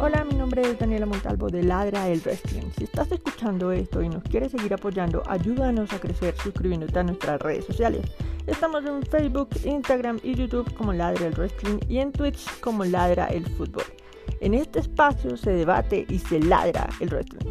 Hola, mi nombre es Daniela Montalvo de Ladra el Wrestling. Si estás escuchando esto y nos quieres seguir apoyando, ayúdanos a crecer suscribiéndote a nuestras redes sociales. Estamos en Facebook, Instagram y YouTube como Ladra el Wrestling y en Twitch como Ladra el Fútbol. En este espacio se debate y se ladra el wrestling.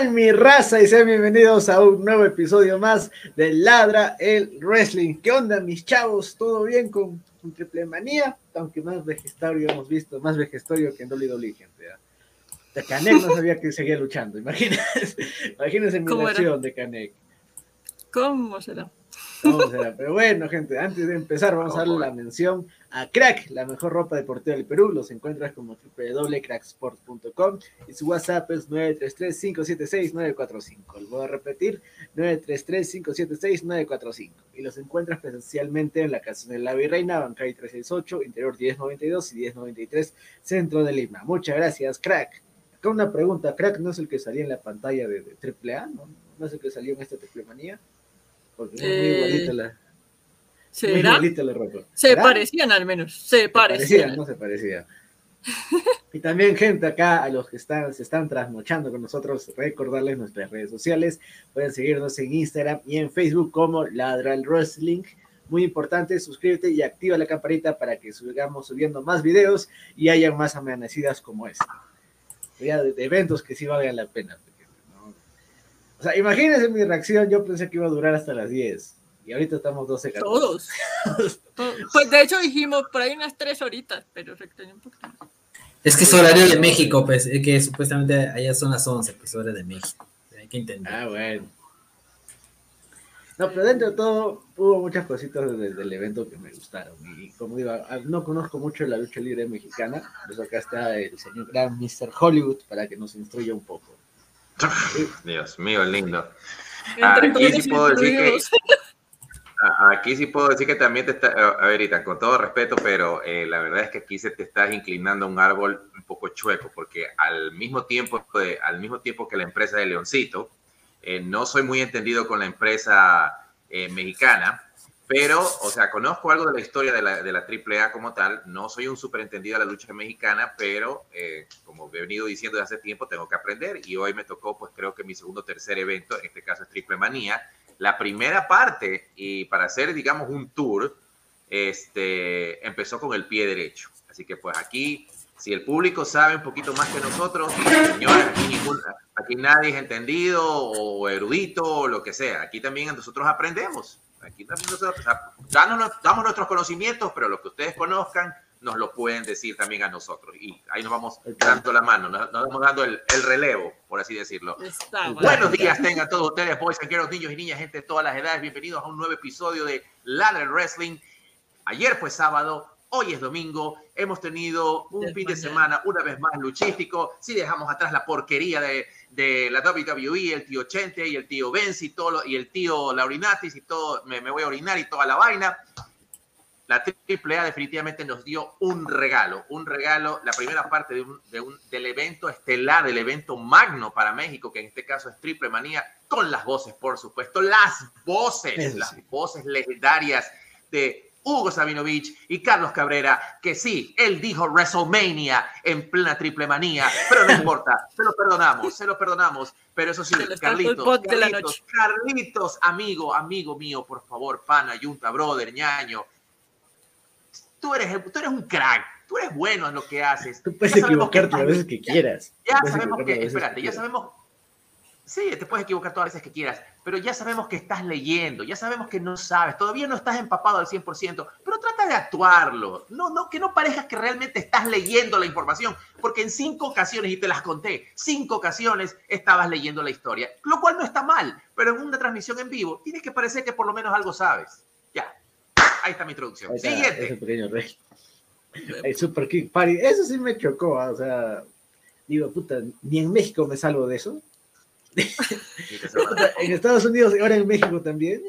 Tal mi raza? Y sean bienvenidos a un nuevo episodio más de Ladra el Wrestling. ¿Qué onda mis chavos? ¿Todo bien con, con Triple Manía? Aunque más vejestorio hemos visto, más vejestorio que en WWE, gente. ¿ya? De Canek no sabía que seguía luchando, imagínense, imagínense mi reacción de Canek. ¿Cómo será? ¿Cómo será? Pero bueno, gente, antes de empezar, vamos a darle la mención a Crack, la mejor ropa deportiva del Perú. Los encuentras como www.cracksport.com y su WhatsApp es 933-576-945. Lo voy a repetir: 933-576-945. Y los encuentras presencialmente en la casa de la Virreina, Bancay 368, Interior 1092 y 1093, Centro de Lima. Muchas gracias, Crack. Acá una pregunta: ¿Crack no es el que salía en la pantalla de, de AAA? ¿No? ¿No es el que salió en esta triple manía? Porque es muy Eh, igualita la. Muy ¿Será? igualita la ropa. Se ¿Será? parecían al menos, se Se parecía, parecían. no se parecía. y también, gente, acá a los que están, se están trasnochando con nosotros, recordarles nuestras redes sociales. Pueden seguirnos en Instagram y en Facebook como Ladral Wrestling. Muy importante, suscríbete y activa la campanita para que sigamos subiendo más videos y haya más amanecidas como esta. Ya de, de eventos que sí valgan la pena. ¿no? O sea, imagínense mi reacción, yo pensé que iba a durar hasta las 10 y ahorita estamos 12 Todos. To- Pues de hecho dijimos por ahí unas tres horitas, pero se un poquito más. Es que es horario de México, pues, es que supuestamente allá son las 11, pues, hora de México. Hay que entender. Ah, bueno. No, pero dentro de todo hubo muchas cositas desde el evento que me gustaron. Y como digo, ah, no conozco mucho la lucha libre mexicana, por eso acá está el señor gran Mr. Hollywood para que nos instruya un poco. Dios mío, lindo. Ah, aquí todos sí puedo decir que- Aquí sí puedo decir que también te está, a ver, Ita, con todo respeto, pero eh, la verdad es que aquí se te estás inclinando a un árbol un poco chueco, porque al mismo tiempo, que- al mismo tiempo que la empresa de Leoncito, eh, no soy muy entendido con la empresa eh, mexicana, Pero, o sea, conozco algo de la historia de la, de la AAA como tal. No soy un superentendido de la lucha mexicana, pero eh, como he venido diciendo desde hace tiempo, tengo que aprender. Y hoy me tocó, pues creo que mi segundo o tercer evento, en este caso es Triple Manía. La primera parte, y para hacer, digamos, un tour, este, empezó con el pie derecho. Así que, pues aquí si el público sabe un poquito más que nosotros, señores, aquí, aquí, nadie es entendido o erudito o lo que sea. Aquí también nosotros aprendemos. Aquí también nosotros damos nuestros conocimientos, pero lo que ustedes conozcan nos lo pueden decir también a nosotros. Y ahí nos vamos dando la mano, nos, vamos dando el, el, relevo, por así decirlo. Buenos días tengan todos ustedes, boys and niños y niñas, gente de todas las edades. Bienvenidos a un nuevo episodio de Ladder Wrestling. Ayer fue sábado, Hoy es domingo, hemos tenido un fin de semana una vez más luchístico. Si dejamos atrás la porquería de, de la WWE, el tío Chente y el tío Benz y, todo, y el tío Laurinatis y todo, me, voy a orinar y toda la vaina. La AAA definitivamente nos dio un regalo, un regalo, la primera parte de un, de un, del evento estelar, del evento magno para México, que en este caso es Triple Manía, con las voces, por supuesto, las voces, las voces legendarias de Hugo Sabinovich y Carlos Cabrera, que sí, él dijo WrestleMania en plena triple manía, pero no importa, se lo perdonamos, se lo perdonamos, pero eso sí, Carlitos, Carlitos, Carlitos, amigo, amigo mío, por favor, pana, yunta, brother, ñaño, tú eres, tú eres un crack, tú eres bueno en lo que haces. Tú puedes equivocarte las veces que quieras. Ya sabemos que, espérate, ya sabemos Sí, te puedes equivocar todas las veces que quieras, pero ya sabemos que estás leyendo, ya sabemos que no sabes, todavía no estás empapado al 100%, pero trata de actuarlo, no, no, que no parezcas que realmente estás leyendo la información, porque en cinco ocasiones, y te las conté, cinco ocasiones estabas leyendo la historia, lo cual no está mal, pero en una transmisión en vivo tienes que parecer que por lo menos algo sabes. Ahí está mi introducción. Siguiente. Ese pequeño rey. El Super Kick Party, eso sí me chocó, o sea, digo, puta, ni en México me salvo de eso en Estados Unidos y ahora en México también.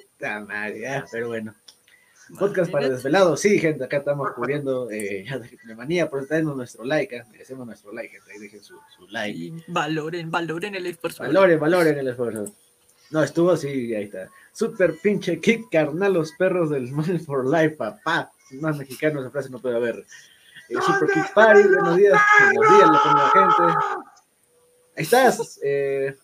pero bueno. Podcast para desvelados, sí, gente, acá estamos cubriendo eh, la manía, por traernos nuestro like, ¿eh? merecemos nuestro like, gente, ahí dejen su, su like. Y valoren, valoren el esfuerzo. Valoren, valoren el esfuerzo. No, estuvo así, ahí está. Super pinche kick, carnal, los perros del Money for Life, papá. Más mexicano esa frase no puede haber. Eh, super Kick Party, buenos días, buenos días, la gente. Ahí estás, eh,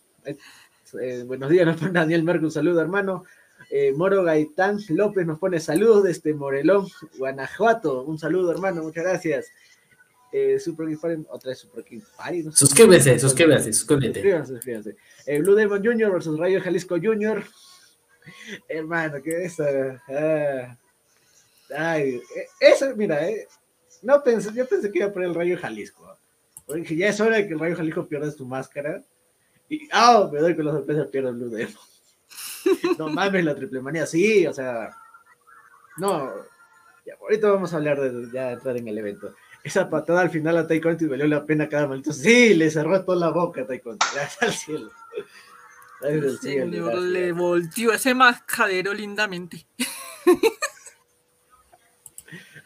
eh, buenos días, nos pone Daniel Merck, un saludo, hermano. Eh, Moro Gaitán López nos pone saludos desde Morelón, Guanajuato. Un saludo, hermano, muchas gracias. Eh, Super King otra vez Super King Party. No suscríbete, suscríbete, suscríbete. Suscríbanse, eh, Blue Demon Jr. versus Rayo Jalisco Jr. Hermano, ¿qué es eso? Ah, ay, eso, mira, no pensé, yo pensé que iba a poner el Rayo Jalisco. Porque ya es hora de que el Rayo Jalisco pierda su máscara. Y, ah, me doy con los sorpresa, pierdo el Blue Demon. no mames, la triple manía, sí, o sea, no, ya, ahorita vamos a hablar de ya entrar en el evento. Esa patada al final a Taekwondo y valió la pena cada momento. Sí, le cerró toda la boca a Taekwondo. Gracias al cielo. le volteó ese mascadero lindamente.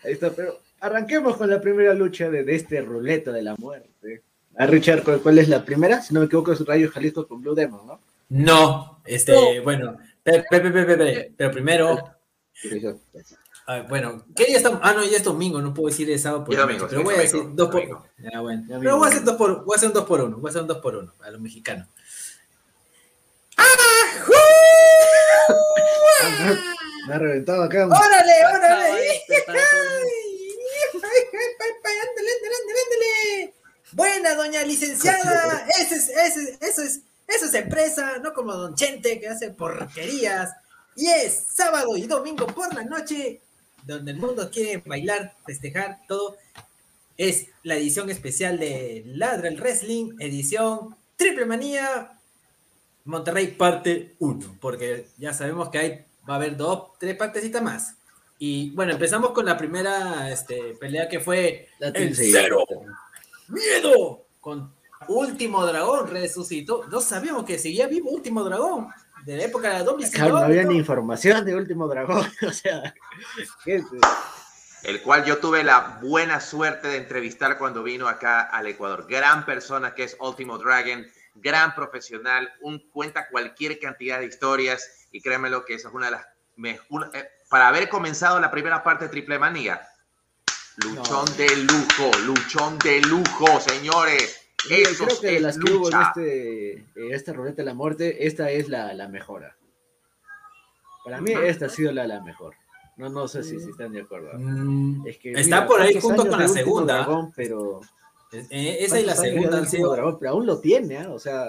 Ahí está, pero arranquemos con la primera lucha de, de este ruleta de la muerte. A Richard, ¿cuál, es la primera? Si no me equivoco, es Rayo Jalisco con Blue Demon, ¿no? No, este, bueno, pero primero. Ah, bueno, ¿qué día estamos? Ah, no, ya es domingo, no puedo decir el sábado por domingo, pero voy a decir dos por uno. bueno. Pero voy a hacer dos por, voy a hacer un dos por uno, voy a hacer un dos por uno a los mexicanos. Me ha reventado acá. ¡Órale, órale! ¡Ándale, ándale, ándale! Buena, doña licenciada. Eso es, eso eso es, eso es empresa, no como Don Chente que hace porquerías. Y es sábado y domingo por la noche, donde el mundo quiere bailar, festejar, todo. Es la edición especial de Ladra el Wrestling, edición Triple Manía Monterrey parte 1, porque ya sabemos que hay, va a haber dos, tres partecitas más. Y bueno, empezamos con la primera este, pelea que fue el cero miedo con Último Dragón resucitó. No sabíamos que seguía vivo Último Dragón de la época de la doble no había ni información de Último Dragón. O sea, el cual yo tuve la buena suerte de entrevistar cuando vino acá al Ecuador. Gran persona que es Último Dragon, gran profesional, un, cuenta cualquier cantidad de historias y créanmelo que esa es una de las me- una- eh, para haber comenzado la primera parte de Triple Manía. Luchón No. de lujo, luchón de lujo, señores. Eso creo que de es las que hubo en este, en esta ruleta de la muerte, esta es la, la mejora. Para mí, Ujú. esta ha sido la, la mejor. No, no sé si, si están de acuerdo. Mm, Es que, Está mira, por ahí junto con la segunda. Dragón, pero eh, esa y la ¿Cuántos años segunda han sido. Dragón? Pero aún lo tiene, ¿ah? O sea,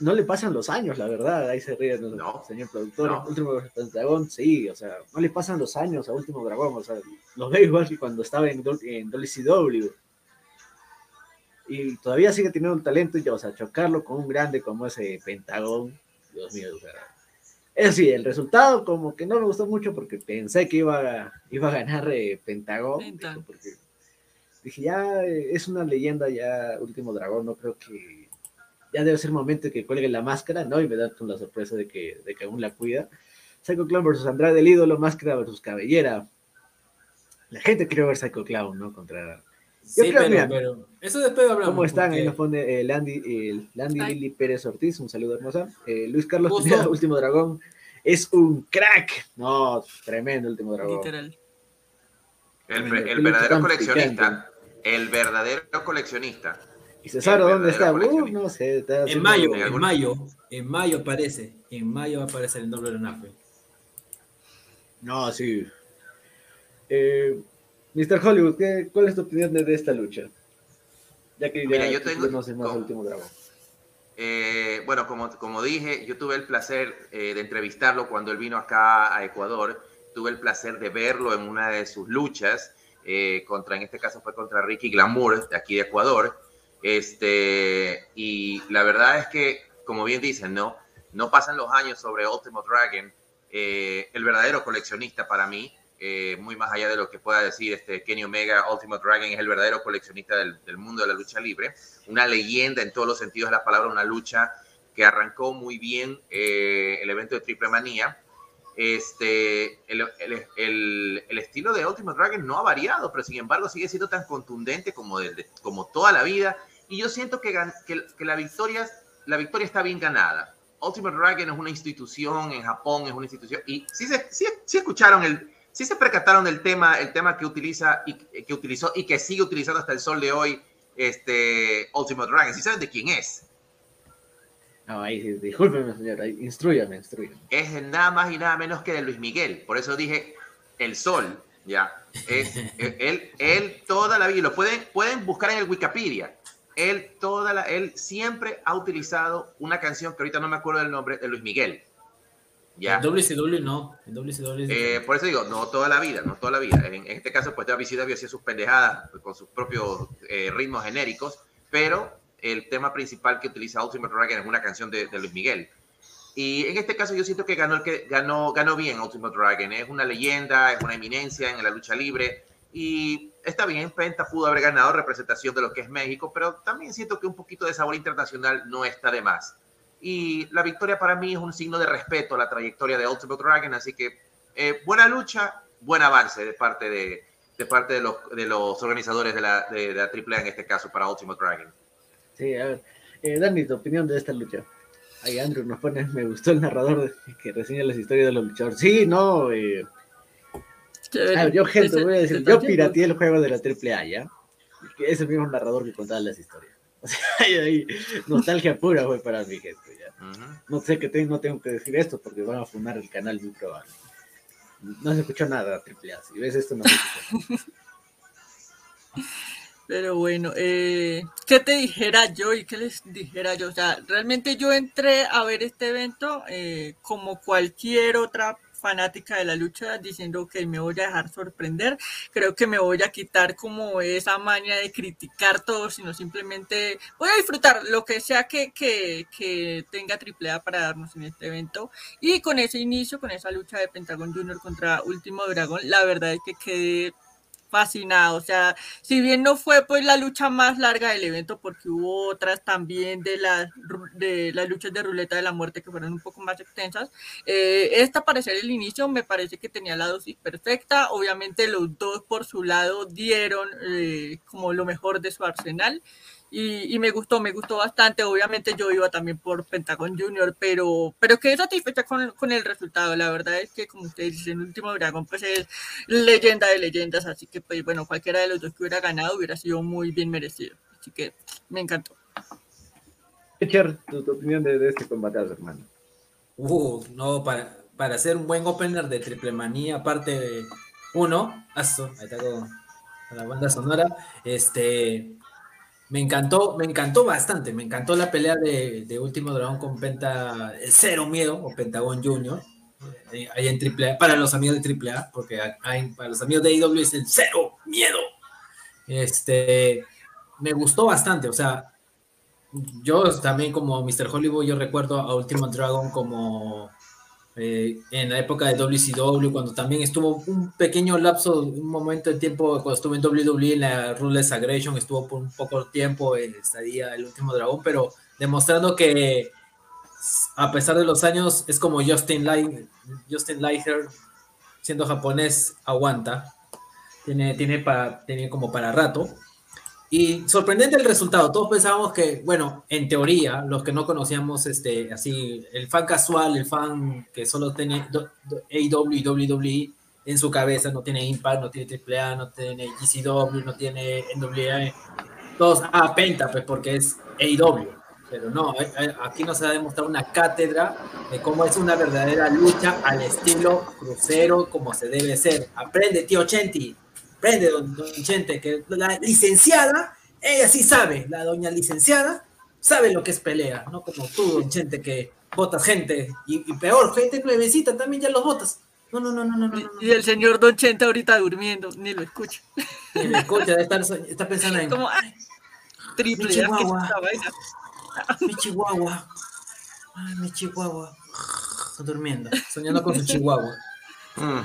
no le pasan los años, la verdad. Ahí se ríe el No. señor productor. No. Último Dragón, sí, o sea, no le pasan los años a Último Dragón. O sea, lo ve igual que cuando estaba en, W- en WCW. Y todavía sigue teniendo un talento, y, o sea, chocarlo con un grande como ese Pentagón, Dios mío, o sea. Eso sí, el resultado como que no me gustó mucho porque pensé que iba a, iba a ganar eh, Pentagón. Porque dije, ya eh, es una leyenda, ya Último Dragón, no creo que ya debe ser momento que cuelgue la máscara, ¿no? Y me da con la sorpresa de que, de que aún la cuida. Psycho Clown versus Andrade el ídolo, máscara versus cabellera. La gente quiere ver Psycho Clown, ¿no? Contra... Sí, creo, pero, mira, pero eso después hablamos. ¿Cómo están? Ahí nos pone eh, Landy, eh, Landy. Lili Pérez Ortiz, un saludo hermosa. Eh, Luis Carlos. Pineda, Último Dragón, es un crack. No, tremendo Último Dragón. Literal. El, verdadero coleccionista. El verdadero coleccionista. ¿Y Cesaro dónde está? Uh, no sé. está En mayo, en en algún- mayo, en mayo aparece. En mayo va a aparecer el doble de Nafe. No, sí. Eh, Mr. Hollywood, ¿qué- ¿cuál es tu opinión de, de esta lucha? Ya que ya Mira, yo tengo- conoces más como- al Último Dragón. Eh, bueno, como, como dije, yo tuve el placer eh, de entrevistarlo cuando él vino acá a Ecuador. Tuve el placer de verlo en una de sus luchas. eh, contra, en este caso fue contra Ricky Glamour, de aquí de Ecuador. Este, y la verdad es que, como bien dicen, no, no pasan los años sobre Ultimate Dragon. eh, el verdadero coleccionista para mí, eh, muy más allá de lo que pueda decir este Kenny Omega, Ultimate Dragon es el verdadero coleccionista del, del mundo de la lucha libre. Una leyenda en todos los sentidos de la palabra, una lucha que arrancó muy bien eh, el evento de Triple Manía. Este, el, el- el- el estilo de Ultimate Dragon no ha variado, pero sin embargo sigue siendo tan contundente como, de- como toda la vida. Y yo siento que, que, que la, victoria, la victoria está bien ganada. Ultimate Dragon es una institución en Japón, es una institución. Y sí, se, sí, sí escucharon el, sí se percataron del tema, el tema que utiliza y que utilizó y que sigue utilizando hasta el sol de hoy, este Ultimate Dragon. ¿Sí saben de quién es? No, ahí discúlpeme, señor. Ahí, instruyame, instruyame. es nada más y nada menos que de Luis Miguel. Por eso dije el sol, ya. Es, eh, él, él toda la vida, lo pueden, pueden buscar en el Wikipedia. Él, toda la, él siempre ha utilizado una canción que ahorita no me acuerdo del nombre, de Luis Miguel. Ya. En WCW no. En WCW Eh, por eso digo, no toda la vida, no toda la vida. En, en este caso, pues WCW hacía sus pendejadas con sus propios eh, ritmos genéricos, pero el tema principal que utiliza Ultimate Dragon es una canción de, de Luis Miguel. Y en este caso yo siento que ganó el que ganó, ganó bien Ultimate Dragon. Es una leyenda, es una eminencia en la lucha libre. Y está bien, Penta pudo haber ganado representación de lo que es México, pero también siento que un poquito de sabor internacional no está de más. Y la victoria para mí es un signo de respeto a la trayectoria de Ultimate Dragon, así que eh, buena lucha, buen avance de parte de, de, parte de, los, de los organizadores de la, de, de la AAA en este caso para Ultimate Dragon. Sí, a ver. Eh, Dani, tu opinión de esta lucha. Ahí Andrew nos pone, me gustó el narrador que reseña las historias de los luchadores. Sí, no, eh, a ver, yo, gente, voy a decir, yo pirateé el juego de la AAA, ¿ya? Es el mismo narrador que contaba las historias. O sea, ahí, ahí, nostalgia pura fue para mi gente, ya. No sé que te- no tengo que decir esto porque van a fundar el canal muy probable. No se escuchó nada AAA. Si ves esto, no se. Pero bueno, eh, ¿qué te dijera yo y qué les dijera yo? O sea, realmente yo entré a ver este evento eh, como cualquier otra fanática de la lucha diciendo que me voy a dejar sorprender. Creo que me voy a quitar como esa maña de criticar todo, sino simplemente voy a disfrutar lo que sea que, que, que tenga AAA para darnos en este evento. Y con ese inicio, con esa lucha de Pentagon Junior contra Último Dragón, la verdad es que quedé fascinado, o sea, si bien no fue pues la lucha más larga del evento, porque hubo otras también de ru- de las luchas de ruleta de la muerte que fueron un poco más extensas, eh, esta para ser el inicio me parece que tenía la dosis perfecta, obviamente los dos por su lado dieron eh, como lo mejor de su arsenal y, y, me gustó, me gustó bastante. Obviamente yo iba también por Pentagon Junior, pero, pero quedé satisfecha con, con el resultado. La verdad es que, como ustedes dicen, el último Dragon pues es leyenda de leyendas, así que pues bueno, cualquiera de los dos que hubiera ganado hubiera sido muy bien merecido. Así que me encantó. Richard, tu, tu opinión de, de este combate, hermano. Uh, no, para, para hacer un buen opener de triple manía, aparte de uno, aso, ahí está con, con la banda sonora, este me encantó, me encantó bastante, me encantó la pelea de, Último Dragón con Penta, Cero Miedo o Pentagón Junior, eh, ahí en AAA, para los amigos de AAA, porque hay, para los amigos de IW es el Cero Miedo. Este, me gustó bastante, o sea, yo también como Mr. Hollywood, yo recuerdo a Último Dragon como eh, en la época de WCW, cuando también estuvo un pequeño lapso, un momento de tiempo, cuando estuve en WWE, en la Ruthless Aggression, estuvo por un poco tiempo en estadía el último dragón, pero demostrando que a pesar de los años, es como Justin, Light, Justin Lighter, siendo japonés, aguanta, tiene, tiene, para, tiene como para rato. Y sorprendente el resultado. Todos pensábamos que, bueno, en teoría, los que no conocíamos, este, así, el fan casual, el fan que solo tiene AEW y WWE en su cabeza, no tiene Impact, no tiene AAA, no tiene GCW, no tiene NWA, todos, ah, Penta, pues porque es AEW. Pero no, aquí nos ha demostrado una cátedra de cómo es una verdadera lucha al estilo crucero, como se debe ser. Aprende, tío Chenti, Prende, don, don Chente, que la licenciada, ella sí sabe, la doña licenciada, sabe lo que es pelea, no como tú, don Chente, que votas gente, y, y peor, gente plebecita también ya los votas. No, no, no, no, no, no, no. Y el señor Don Chente ahorita durmiendo, ni lo escucha. Ni lo escucha, estar, está pensando en. Como, ay, triple, Mi chihuahua. mi chihuahua. Ay, mi chihuahua. Está durmiendo, soñando con su chihuahua. Mm,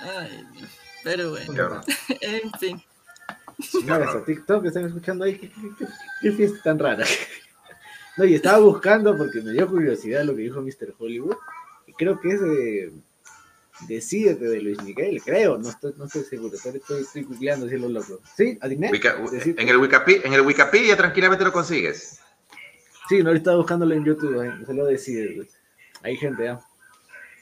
Ay, Dios. Pero bueno, qué en fin. Señores, a TikTok están escuchando ahí. ¿Qué, qué, qué- qué fiesta tan rara? No, y estaba buscando porque me dio curiosidad lo que dijo Mr. Hollywood. Y creo que es de. Decídete de Luis Miguel, creo. No estoy, no estoy seguro. Estoy, estoy, estoy googleando así lo loco. ¿Sí? Decídete. en, el Wikipedia, en el Wikipedia tranquilamente lo consigues. Sí, no, ahorita estaba buscándolo en YouTube. ahí, Se lo decide. Hay gente, ¿ah?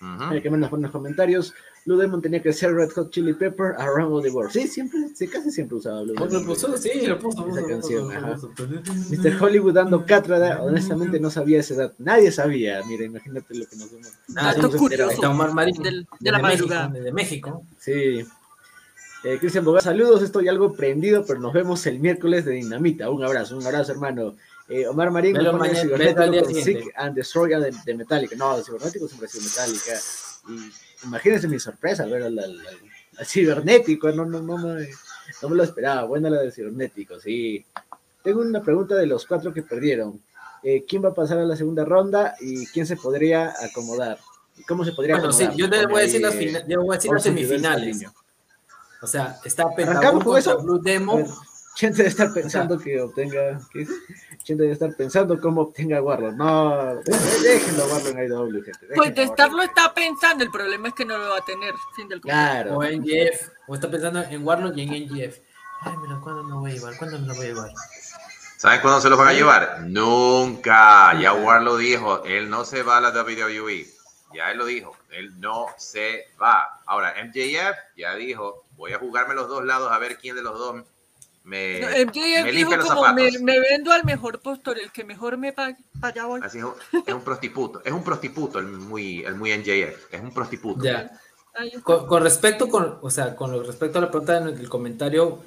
Ujú. Hay que menos poner los comentarios. Blue Demon tenía que ser Red Hot Chili Pepper Around the World. Sí, siempre, sí, casi siempre usaba Blue Lo Demon. puso, sí, lo puso. Esa canción. Mr. Hollywood dando cátedra, honestamente no sabía esa edad. Nadie sabía. Mira, imagínate lo que nos hemos. Ah, Dato curioso. Omar Marín. Del- de la madrugada. desde México. Sí. Eh, Cristian Bogas, saludos. Estoy algo prendido, pero nos vemos el miércoles de Dinamita. Un abrazo, un abrazo, hermano. Eh, Omar Marín, Velo mañana-. Sick and Destroy de, de Metallica. No, el cibernético siempre ha sido Metallica. Y imagínense mi sorpresa ver al, al- al- cibernético. No, no, no, me, no me lo esperaba. Buena la del cibernético, sí. Tengo una pregunta de los cuatro que perdieron. Eh, ¿Quién va a pasar a la segunda ronda y quién se podría acomodar? ¿Y ¿Cómo se podría Bueno, sí, yo te Pone voy a decir las, eh, yo voy a decir las semifinales. O sea, está A Demo. Chente debe estar pensando que obtenga. Chente debe estar pensando cómo obtenga Warlock. No, dé- déjenlo a Warlock en IW, gente. Pues déjenlo de a estarlo Warlock. está pensando, el problema es que no lo va a tener. Fin del Claro. O NGF. O está pensando en Warlock y en NGF. Ay, mira, ¿cuándo me lo voy a llevar? ¿Cuándo me lo voy a llevar? ¿Saben cuándo se los van a llevar? Nunca. Ya War lo dijo. Él no se va a la WWE. Ya él lo dijo. Él no se va. Ahora, MJF ya dijo, voy a jugarme los dos lados a ver quién de los dos me, No, MJF me dijo los como me, zapatos. me vendo al mejor postor, el que mejor me pague, para allá voy. Así es, un- es un prostituto. Es un prostituto el muy, el muy MJF. Es un prostituto. Ya. Con, con respecto con, o sea, con respecto a la pregunta en el comentario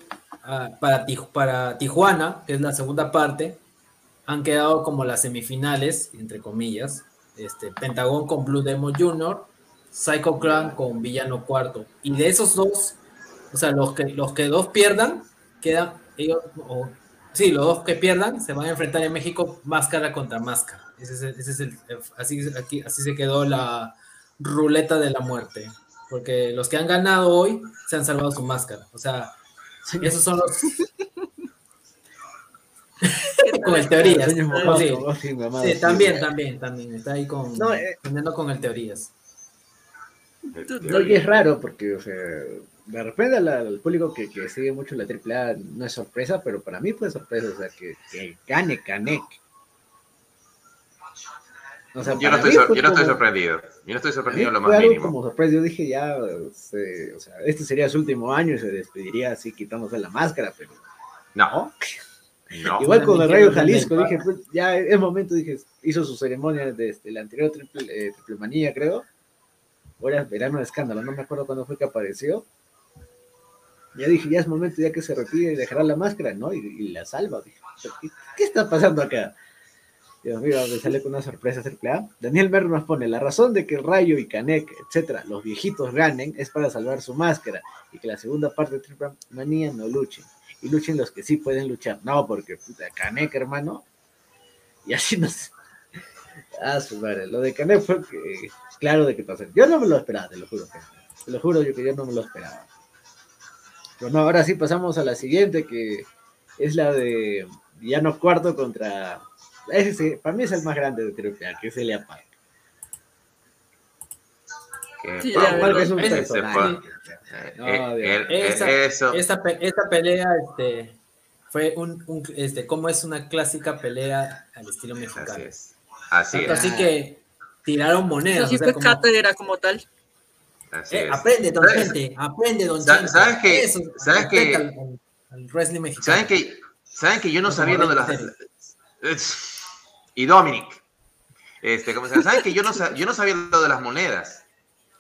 ah, para, Tij- para Tijuana, que es la segunda parte, han quedado como las semifinales, entre comillas, este, Pentagón con Blue Demon Jr., Psycho Clan con Villano Cuarto. Y de esos dos, o sea, los que, los que dos pierdan, quedan ellos, o- sí, los dos que pierdan se van a enfrentar en México máscara contra máscara. Ese es el- ese es el- así, aquí, así se quedó la ruleta de la muerte. Porque los que han ganado hoy se han salvado su máscara. O sea, esos son los. con el teorías. Sí, sí, sí. también, también, también. Está ahí con. No, eh. con el teorías. No, es raro porque, o sea, de repente al, al público que, que sigue mucho la AAA no es sorpresa, pero para mí fue sorpresa, o sea, que, que gane Canek. O sea, Yo no, estoy, yo no estoy sorprendido. Yo no estoy sorprendido en lo fue más algo mínimo. como sorpresa, yo dije ya, se- o sea, este sería su último año y se despediría así quitándose la máscara, pero No, no. Igual con el Rayo Jalisco, dije, pues, ya es momento, dije, hizo su ceremonia desde la anterior triple, eh, triple manía, creo. Ahora verano de escándalo, no me acuerdo cuándo fue que apareció. Ya dije, ya es momento ya que se retire y dejará la máscara, ¿no? Y, la salva. ¿qué, qué está pasando acá? Dios mío, me sale con una sorpresa triple A. Daniel Merlo nos pone, la razón de que Rayo y Canek, etcétera, los viejitos ganen es para salvar su máscara y que la segunda parte de triple manía no luchen y luchen los que sí pueden luchar. No, porque puta, Canek, hermano. Y así no sé. Ah, su madre. Lo de Canek fue que, claro de que pasó. Yo no me lo esperaba, te lo juro. Te lo juro yo que yo no me lo esperaba. Pero no, ahora sí pasamos a la siguiente, que es la de Villano Cuarto contra. Ese, para mí es el más grande de Triple que es Elia Park. Sí, bueno, la Park verdad. es un ese personaje. fue- No, Dios. el- Esa- pelea este, fue un, un- este, como es una clásica pelea al estilo Así mexicano. es. Así Tanto es. así que tiraron monedas. Así o sea, fue como, cátedra como tal. Así eh, es. aprende, don ¿Sabes- Chente, aprende, don sabes que- Eso, sabes que- Al, al- al wrestling mexicano. ¿Saben que, ¿Saben que yo no Como sabía lo de las... Y Dominic. Este, ¿cómo se llama? ¿Saben que yo no, yo no sabía lo de las monedas?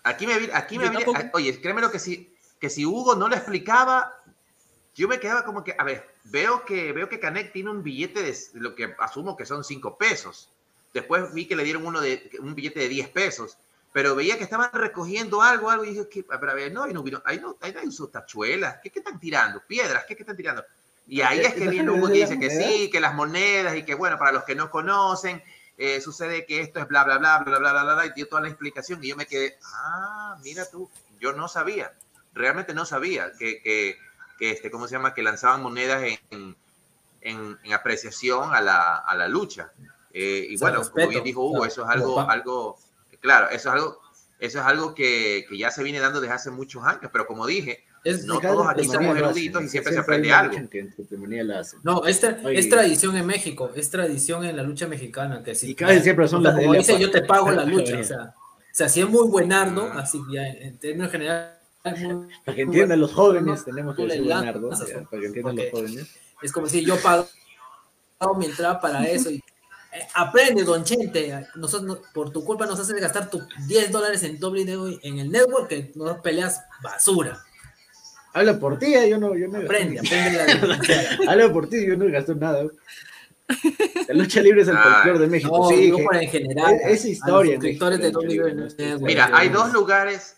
Aquí me, aquí me tampoco. Oye, créeme lo que si, que si Hugo no lo explicaba, yo me quedaba como que, a ver, veo que, veo que Canek tiene un billete de lo que asumo que son 5 pesos. Después vi que le dieron uno de, un billete de 10 pesos. Pero veía que estaban recogiendo algo, algo, y dije, ¿qué? pero a ver, no, ahí no ahí no, ahí no usó tachuelas, ¿qué, qué están tirando? ¿Piedras? ¿Qué, qué están tirando? Y ahí es que viene Hugo y dice que sí, que las monedas y que bueno, para los que no conocen, eh, sucede que esto es bla, bla, bla, bla, bla, bla, bla, bla, y dio toda la explicación y yo me quedé, ah, mira tú, yo no sabía, realmente no sabía que, que, que este, ¿cómo se llama? Que lanzaban monedas en, en, en apreciación a la, a la lucha. Eh, y O sea, bueno, respeto, como bien dijo Hugo, eso es algo, algo, claro, eso es algo, eso es algo que, que ya se viene dando desde hace muchos años, pero como dije, Es- no todos aquí somos eruditos y siempre se aprende algo. No, esta Oye. es tradición en México, es tradición en la lucha mexicana. Que si, Y casi siempre son o sea, las Como dice, yo te pago la lucha. o sea, o sea, si es muy buenardo, Ah. así ya en términos generales, es muy- Para que entiendan los jóvenes, No, tenemos que decir ya, para que entiendan los porque- jóvenes. es como si yo pago pago mi entrada para eso. Y, aprende, don Chente. Nosotros, no- por tu culpa nos haces gastar tus 10 dólares en WWE en el network que no peleas basura. Habla por ti, eh, yo no, yo no Aprende, aprende la Habla por ti, yo no gasto nada. La lucha libre es el Ah, folclore de México. No, sí, por en general. es- es a historia de México, WWE ¿no? Network. Mira, hay dos lugares,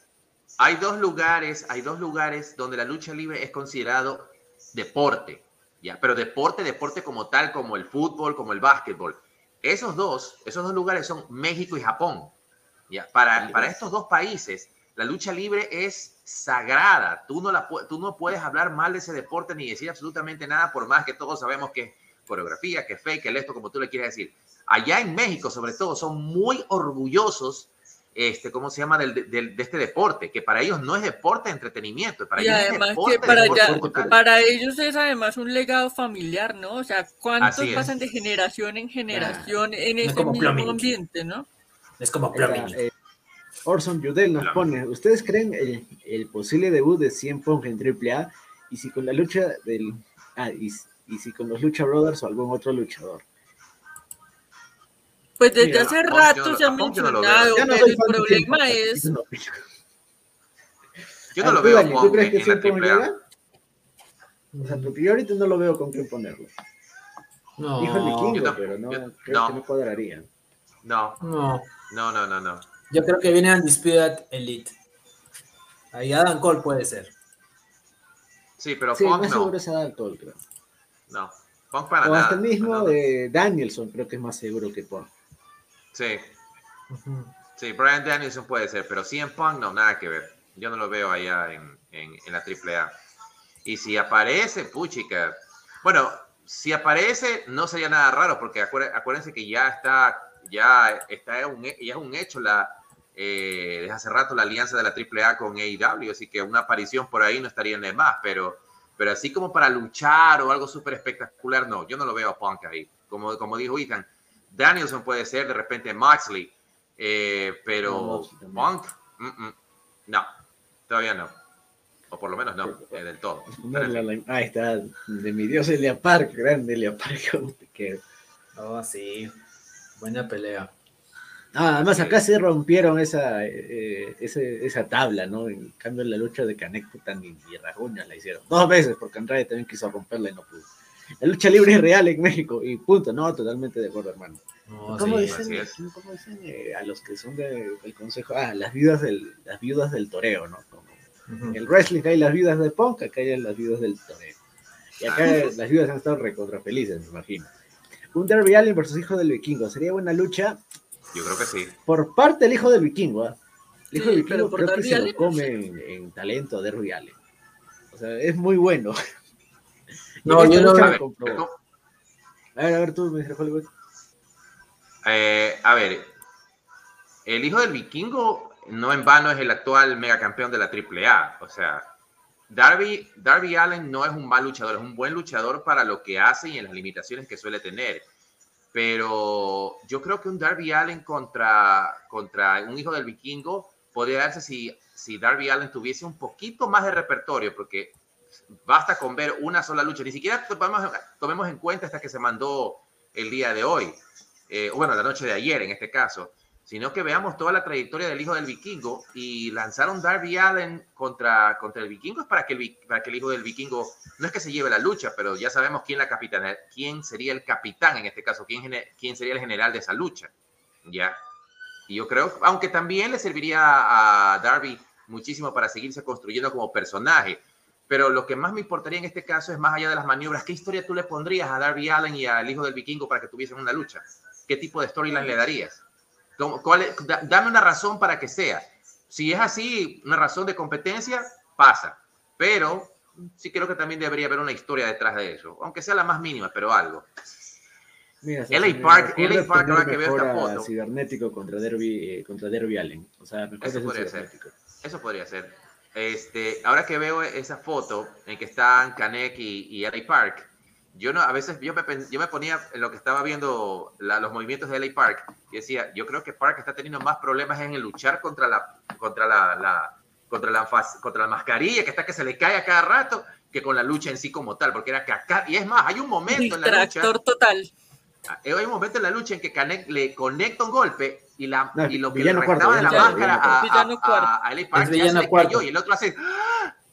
hay dos lugares, hay dos lugares donde la lucha libre es considerado deporte, ya, pero deporte, deporte como tal, como el fútbol, como el básquetbol. Esos dos, esos dos lugares son México y Japón. Ya, para, para estos dos países, la lucha libre es sagrada. Tú no, la, tú no puedes hablar mal de ese deporte ni decir absolutamente nada, por más que todos sabemos que es coreografía, que es fake, que es esto, como tú le quieras decir. Allá en México, sobre todo, son muy orgullosos este, ¿cómo se llama? Del, del- de este deporte, que para ellos no es deporte, es entretenimiento, para Y ellos además es deporte, que para, deporte tal. para ellos es además un legado familiar, ¿no? O sea, ¿cuántos pasan de generación en generación en No es ese mismo plumbing. ambiente, ¿no? Es como plumbing. eh, Orson Yudel nos pone, ¿ustedes creen el, el posible debut de 100 Punk en AAA? Y si con la lucha del... Ah, y, y si con los Lucha Brothers o algún otro luchador. Pues desde Mira, hace yo rato no- se ha yo mencionado, no pero el problema 100 Punk, es. Yo no lo veo a ¿Tú crees que en la 100 Punk AAA. llega? O sea, porque yo ahorita no lo veo con quién ponerlo. No, Dijo el yo vikingo, tam- pero no, yo- creo no. que no cuadraría. No, no. no, no, no, no. Yo creo que viene Undisputed Elite. Ahí Adam Cole puede ser. Sí, pero Sí, Punk más no. seguro es Adam Cole, creo. No, Punk para O nada. hasta el mismo no, no. de Danielson, creo que es más seguro que Punk. Sí, sí, Brian Danielson puede ser, pero en Punk no, nada que ver. Yo no lo veo allá en, en, en la AAA. Y si aparece, puchica. Bueno, si aparece, no sería nada raro, porque acuér- acuérdense que ya está, ya está un, ya es un hecho la, eh, desde hace rato la alianza de la AAA con AEW, así que una aparición por ahí no estaría de más, pero, pero así como para luchar o algo súper espectacular, no, yo no lo veo a Punk ahí. Como, como dijo Ethan, Danielson puede ser de repente Moxley, eh, pero Punk, mm, mm, no, todavía no. O por lo menos no, eh, del todo. Ahí está, de mi dios Elia Park, grande Elia Park. Que... Oh, sí, buena pelea. Ah, además acá se rompieron esa, eh, esa tabla, ¿no? En cambio la lucha de Canek puta ni, ni la hicieron. Dos veces, porque Andrade también quiso romperla y no pudo. La lucha libre es real en México y punto, no, totalmente de acuerdo, hermano. ¿Cómo, dicen, ¿Cómo dicen eh, a los que son del consejo? Ah, las viudas del, las viudas del toreo, ¿no? El wrestling hay las viudas de punk, acá hay las viudas del toreo. Y acá ah. las viudas han estado recontra felices, me imagino. Un Derby Allen versus Hijo del Vikingo. Sería buena lucha. Yo creo que sí. Por parte del Hijo del Vikingo, ¿eh? El Hijo del Vikingo creo que se lo come en, talento de Derby Allen. O sea, es muy bueno. No, yo no lo A ver, a ver tú, Mr. Hollywood. Eh, a ver, el hijo del vikingo no en vano es el actual megacampeón de la AAA. O sea, Darby, Darby Allen no es un mal luchador, es un buen luchador para lo que hace y en las limitaciones que suele tener. Pero yo creo que un Darby Allen contra, contra un hijo del vikingo podría darse si, si Darby Allen tuviese un poquito más de repertorio, porque basta con ver una sola lucha. Ni siquiera tomemos, tomemos en cuenta hasta que se mandó el día de hoy, eh, bueno, la noche de ayer en este caso, sino que veamos toda la trayectoria del hijo del vikingo y lanzaron Darby Allen contra, contra el vikingo es para que el, para que el hijo del vikingo no es que se lleve la lucha, pero ya sabemos quién, la capitana, quién sería el capitán en este caso, quién, quién sería el general de esa lucha. ¿ya? Y yo creo, aunque también le serviría a Darby muchísimo para seguirse construyendo como personaje, pero lo que más me importaría en este caso es más allá de las maniobras, ¿qué historia tú le pondrías a Darby Allen y al hijo del vikingo para que tuviesen una lucha? ¿Qué tipo de storyline le darías? ¿Cuál dame una razón para que sea. Si es así, una razón de competencia, pasa. Pero sí creo que también debería haber una historia detrás de eso, aunque sea la más mínima, pero algo. Mira, LA Park, LA Park, ahora que veo esta foto. Cibernético contra Derby, eh, contra Derby Allen. O sea, eso podría ser. Eso podría ser. Este, ahora que veo esa foto en que están Kanek y, y LA Park, yo no, a veces yo me, yo me ponía en lo que estaba viendo los movimientos de LA Park y decía, yo creo que Park está teniendo más problemas en el luchar contra la, contra la, la contra la, contra la mascarilla que está que se le cae a cada rato que con la lucha en sí como tal, porque era que acá, y es más, hay un momento en la lucha. total. Hay un momento en la lucha en que Kanek le conecta un golpe y, la, y lo que le restaba de la máscara a, a, a, LA Park ya se cayó y el otro hace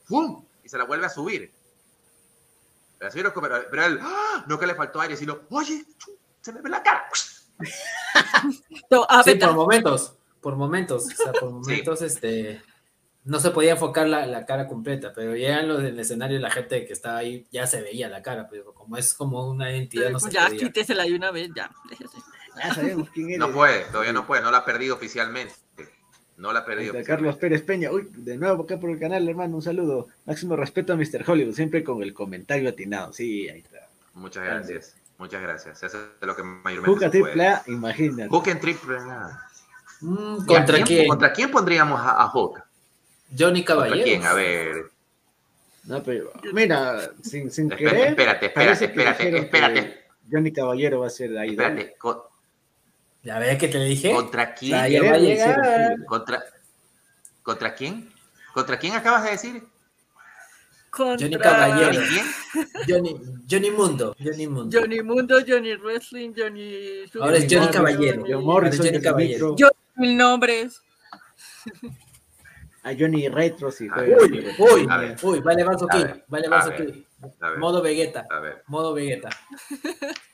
¡pum! y se la vuelve a subir. Pero, pero él, ¡ah! no que le faltó aire, sino, oye, se me ve la cara. sí, por momentos, por momentos, o sea, por momentos, este, no se podía enfocar la, la, cara completa, pero ya en, los, del escenario la gente que estaba ahí ya se veía la cara, pero como es como una entidad, no se Ya, quítesela de una vez, ya, Ya sabemos quién No puede, todavía no puede, no la ha perdido oficialmente. No la ha perdido. Carlos Pérez Peña. Uy, de nuevo acá por el canal, hermano. Un saludo. Máximo respeto a Mr. Hollywood, siempre con el comentario atinado. Sí, ahí está. Muchas gracias. Muchas gracias. Eso es lo que mayormente. Juca triple A, imagínate. Hook en triple A. Mm, ¿Contra quién, ¿Contra quién pondríamos a, a? Johnny Caballero. ¿Contra quién? A ver. No, pero, mira, sin, sin espérate, querer, espérate, espérate, espérate, espérate. Johnny Caballero va a ser ahí. Espérate, ya ves que te dije. ¿Contra quién? va a llegar. ¿Contra, ¿Contra quién? ¿Contra quién acabas de decir? Contra... Johnny Caballero. ¿Quién? Johnny, Johnny Mundo. Johnny Mundo. Johnny Mundo, Johnny Wrestling, Johnny. Ahora es Johnny Caballero. John Morrison, Johnny Caballero. Yo mil nombres. A Johnny Retro, sí. Uy, uy, uy, vale más aquí. Vale más aquí. Modo Vegeta. Modo Vegeta.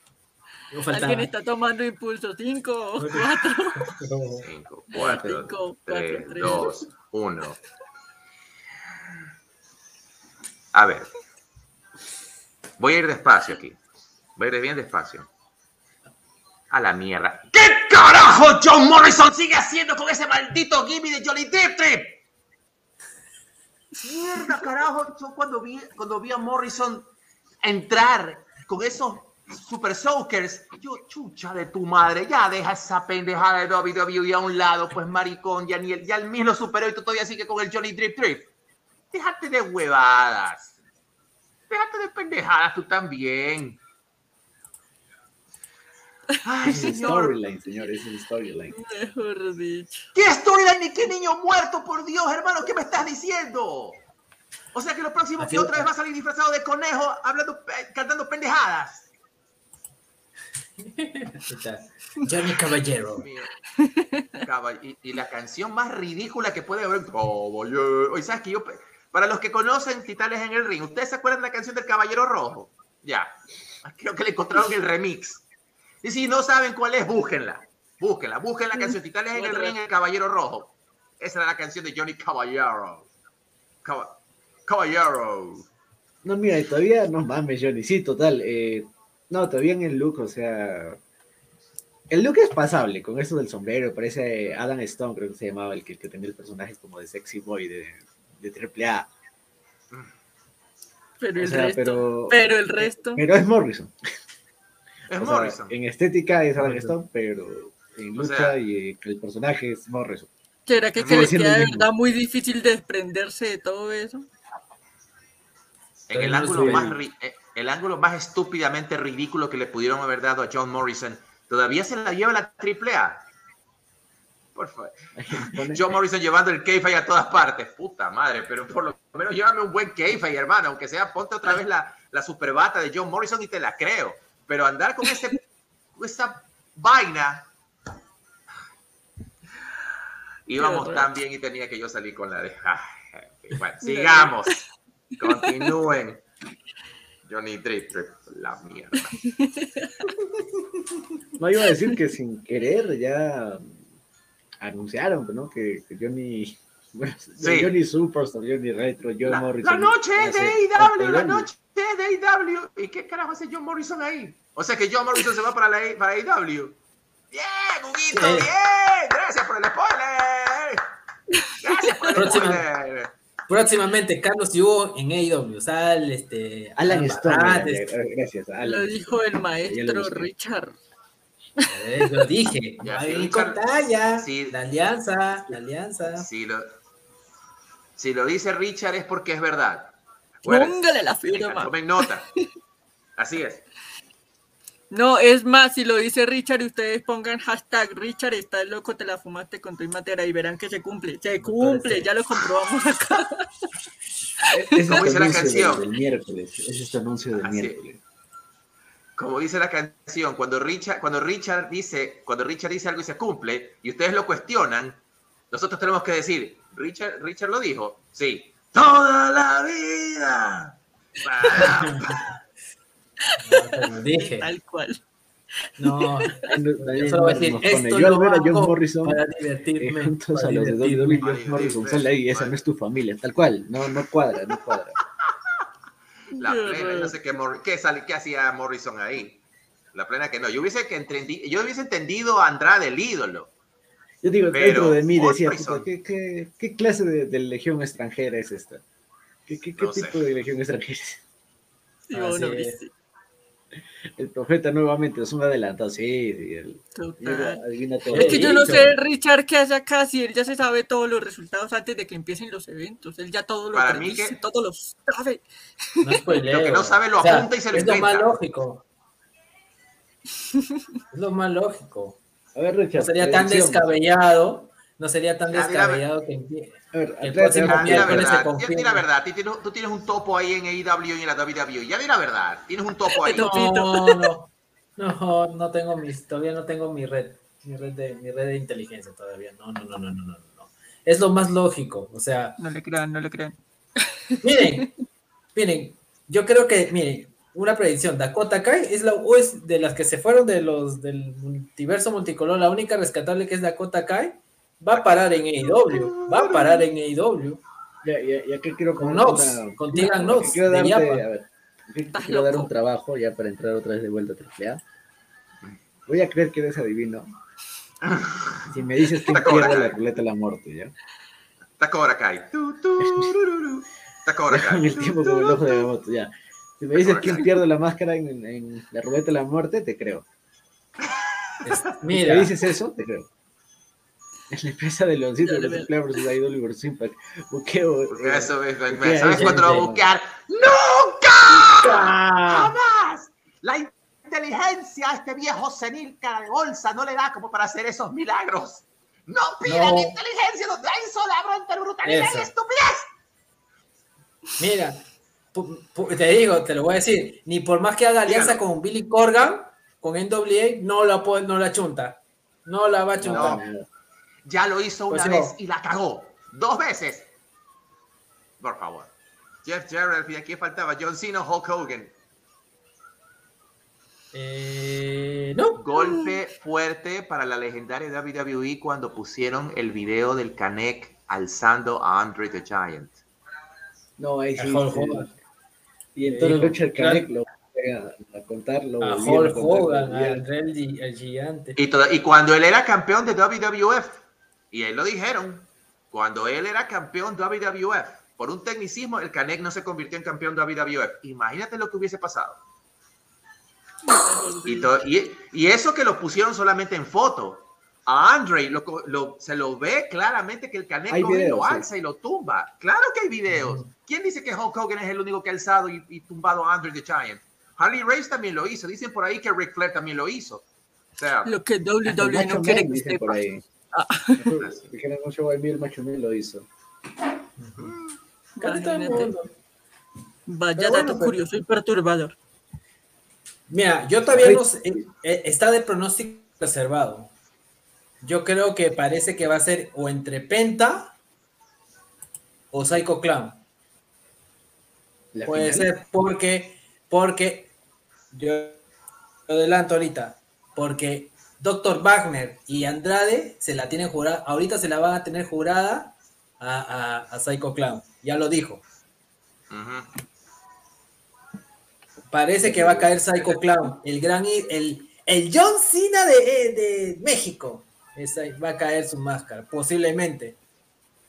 Alguien está tomando impulso. 5, 4, 5, 4, 3, 2, 1. A ver. Voy a ir despacio aquí. Voy a ir bien despacio. A la mierda. ¿Qué carajo John Morrison sigue haciendo con ese maldito gimme de Jolly Deep Trip? Mierda, carajo. Yo cuando vi, cuando vi a Morrison entrar con esos Super Soakers. Yo, chucha de tu madre, ya deja esa pendejada de WWE a un lado, pues maricón, ya ni el, ya el mismo superó y tú todavía sigue con el Johnny Drip Drip. Déjate de huevadas. Déjate de pendejadas tú también. Ay, Es señor. storyline, señor, es el storyline. Mejor dicho. ¿Qué storyline ni qué niño muerto, por Dios, hermano? ¿Qué me estás diciendo? O sea que lo próximo que otra vez va a salir disfrazado de conejo hablando, cantando pendejadas. Johnny Caballero. Y, y la canción más ridícula que puede haber. Caballero. Oye, ¿sabes que yo, para los que conocen Titanes en el Ring, ¿ustedes se acuerdan de la canción del Caballero Rojo? Ya. Creo que le encontraron el remix. Y si no saben cuál es, búsquenla. Búsquenla. Busquen la canción Titanes en el Ring, el Caballero Rojo. Esa era la canción de Johnny Caballero. Caba- Caballero. No, mira, y todavía no mames, Johnny. Sí, total. eh, no, todavía en el look, o sea. El look es pasable, con eso del sombrero. Parece Adam Stone, creo que se llamaba el que, que tenía el personaje como de sexy boy de, de AAA. Pero O el sea, resto. pero, Pero el resto. pero es Morrison. Es O sea, Morrison. en estética es Adam Morrison. Stone, pero en O lucha sea- y el personaje es Morrison. ¿Será que, que le siendo queda el de verdad muy difícil desprenderse de todo eso? En el Pero ángulo, más, ri- eh, el ángulo más estúpidamente ridículo que le pudieron haber dado a John Morrison, todavía se la lleva la AAA. Por favor. John Morrison llevando el kayfabe a todas partes. Puta madre, pero por lo menos llévame un buen kayfabe, hermano. Aunque sea, ponte otra vez la, la superbata de John Morrison y te la creo. Pero andar con ese, esa vaina... Íbamos tan bien y tenía que yo salir con la de... Ay, bueno, sigamos. Continúen. Johnny Drip, Drip, la mierda. No iba a decir que sin querer ya anunciaron, ¿no? Que, que Johnny, bueno, Sí. Johnny Superstar, Johnny Retro, John La, Morrison. la noche es de hace- AEW, la noche es de AEW. ¿Y qué carajo hace John Morrison ahí? O sea que John Morrison se va para, la, para AEW. Bien, Huguito, Sí. bien. Gracias por el spoiler. Gracias por el spoiler. Próximamente, Carlos Yugo en AEW. Sal, este. Alan Stone, Barrates, eh, gracias. Alan. Lo dijo el Ya maestro. Richard. eh, lo dije. Ya, Ahí sí, Richard. talla. Sí. La alianza, la alianza. Si lo, si lo dice Richard es porque es verdad. Póngale la firma. Tomen nota. Así es. No, es más, si lo dice Richard y ustedes pongan hashtag Richard, estás loco, te la fumaste con tu matera y verán que se cumple. Se cumple, ya lo comprobamos acá. Es ¿Cómo tu dice la anuncio canción? Del, del miércoles. Ese es tu anuncio del Así es. miércoles. como dice la canción, cuando Richard, cuando Richard dice, cuando Richard dice algo y se cumple, y ustedes lo cuestionan, nosotros tenemos que decir, Richard, Richard lo dijo, sí, toda la vida. Para- No, te lo dije. Tal cual. No, yo solo voy a decir, nos pone, esto Yo al lo ver a John Morrison para eh, divertirme. juntos para a los de. WWE, John Morrison, sale ahí, esa no es tu familia, tal cual. No, no cuadra, no cuadra. La plena, no sé qué, qué, sale- qué hacía Morrison ahí. La plena que no. Yo hubiese, que entendi- yo hubiese entendido a Andrade, el ídolo. Yo digo, Pero dentro de mí decía, ¿qué, qué, qué clase de, de legión extranjera es esta? ¿Qué, qué, qué No sé. tipo de legión extranjera es? Sí, bueno, es. El profeta nuevamente es un adelantado, sí, sí, el- Total. adivina todo. Es que yo no sé, Richard, qué hace acá, si él ya se sabe todos los resultados antes de que empiecen los eventos. Él ya todo lo Para mí que- todo lo sabe. No spoileo. Lo que no sabe lo apunta y se lo Es lo más lógico. Es lo más lógico. A ver, Richard, No sería tan descabellado. No sería tan descabellado que el próximo a Ya, di la miércoles se verdad, ya, di la verdad. Tú tienes, un topo ahí en AEW y en la WWE. Ya di la verdad. Tienes un topo ahí. No. No, no, no, no tengo mis, todavía no tengo mi red, mi red de, mi red de inteligencia todavía. No, no, no, no, no, no, no. Es lo más lógico. O sea, No le crean, no le crean. miren, miren, yo creo que, miren, una predicción, Dakota Kai es la es de las que se fueron de los del multiverso multicolor, la única rescatable que es Dakota Kai, va a parar en AEW, va a parar en AEW. Ya, ya, ya que quiero Con poner Nox, una- con Tegan Quiero darte, a ver, quiero dar un trabajo ya para entrar otra vez de vuelta a AAA. Voy a creer que eres adivino. Si me dices que pierde la ruleta de la muerte, ¿ya? Cobra Kai. Déjame Kai. el tiempo con el ojo de Gamoto, ya. Si me dices quién pierde la máscara en, en la ruleta de la muerte, te creo. Es- Si mira, me dices eso, te creo. Es la empresa de Leoncito, Dale, los Flair versus Idol versus Impact. Buqueo. Porque Eso es, Buquea ¿Sabes ese cuándo lo va a buquear? ¡Nunca! ¡Jamás! La inteligencia a este viejo senil cara de bolsa no le da como para hacer esos milagros. No pidan No. inteligencia donde hay solamente brutalidad Eso. y estupidez. mira, te digo, te lo voy a decir, ni por más que haga alianza con Billy Corgan, con NWA, no la, puede- no la chunta. No la va a chuntar. No. Ya lo hizo una Pues no. vez y la cagó. Dos veces. Por favor. Jeff Jarrett, y aquí faltaba John Cena, Hulk Hogan. Eh, no. Golpe fuerte para la legendaria WWE cuando pusieron el video del Canek alzando a Andre the Giant. No, ahí sí. Y en toda la Dijo, lucha el claro. Canek lo a, a contar, lo A volvieron Hulk Hogan, el, gi- el gigante. Y cuando él era campeón de WWF, y él lo dijeron, cuando él era campeón de WWF, por un tecnicismo, el Canek no se convirtió en campeón de WWF. Imagínate lo que hubiese pasado. Y, to- y- y eso que lo pusieron solamente en foto. A Andre lo, se lo ve claramente que el Canek videos, lo sí. alza y lo tumba. Claro que hay videos. ¿Quién dice que Hulk Hogan es el único que ha alzado y, y tumbado a Andre the Giant? Harley Race también lo hizo. Dicen por ahí que Ric Flair también lo hizo. O sea, Lo que WWE no quiere que. Ah. Dijeron mucho Guay el Macho Man lo hizo. Vaya bueno, dato pues- curioso y perturbador. Mira, yo todavía no sé, eh, eh, está de pronóstico reservado. Yo creo que parece que va a ser o entre Penta o Psycho Clown. La Puede final. ser porque, porque, yo lo adelanto ahorita, porque Dr. Wagner y Andrade se la tienen jurada, ahorita se la van a tener jurada a, a, a Psycho Clown, ya lo dijo. Parece que va a caer Psycho Clown, el gran, el, el John Cena de, eh, de México. Esa- va a caer su máscara, posiblemente.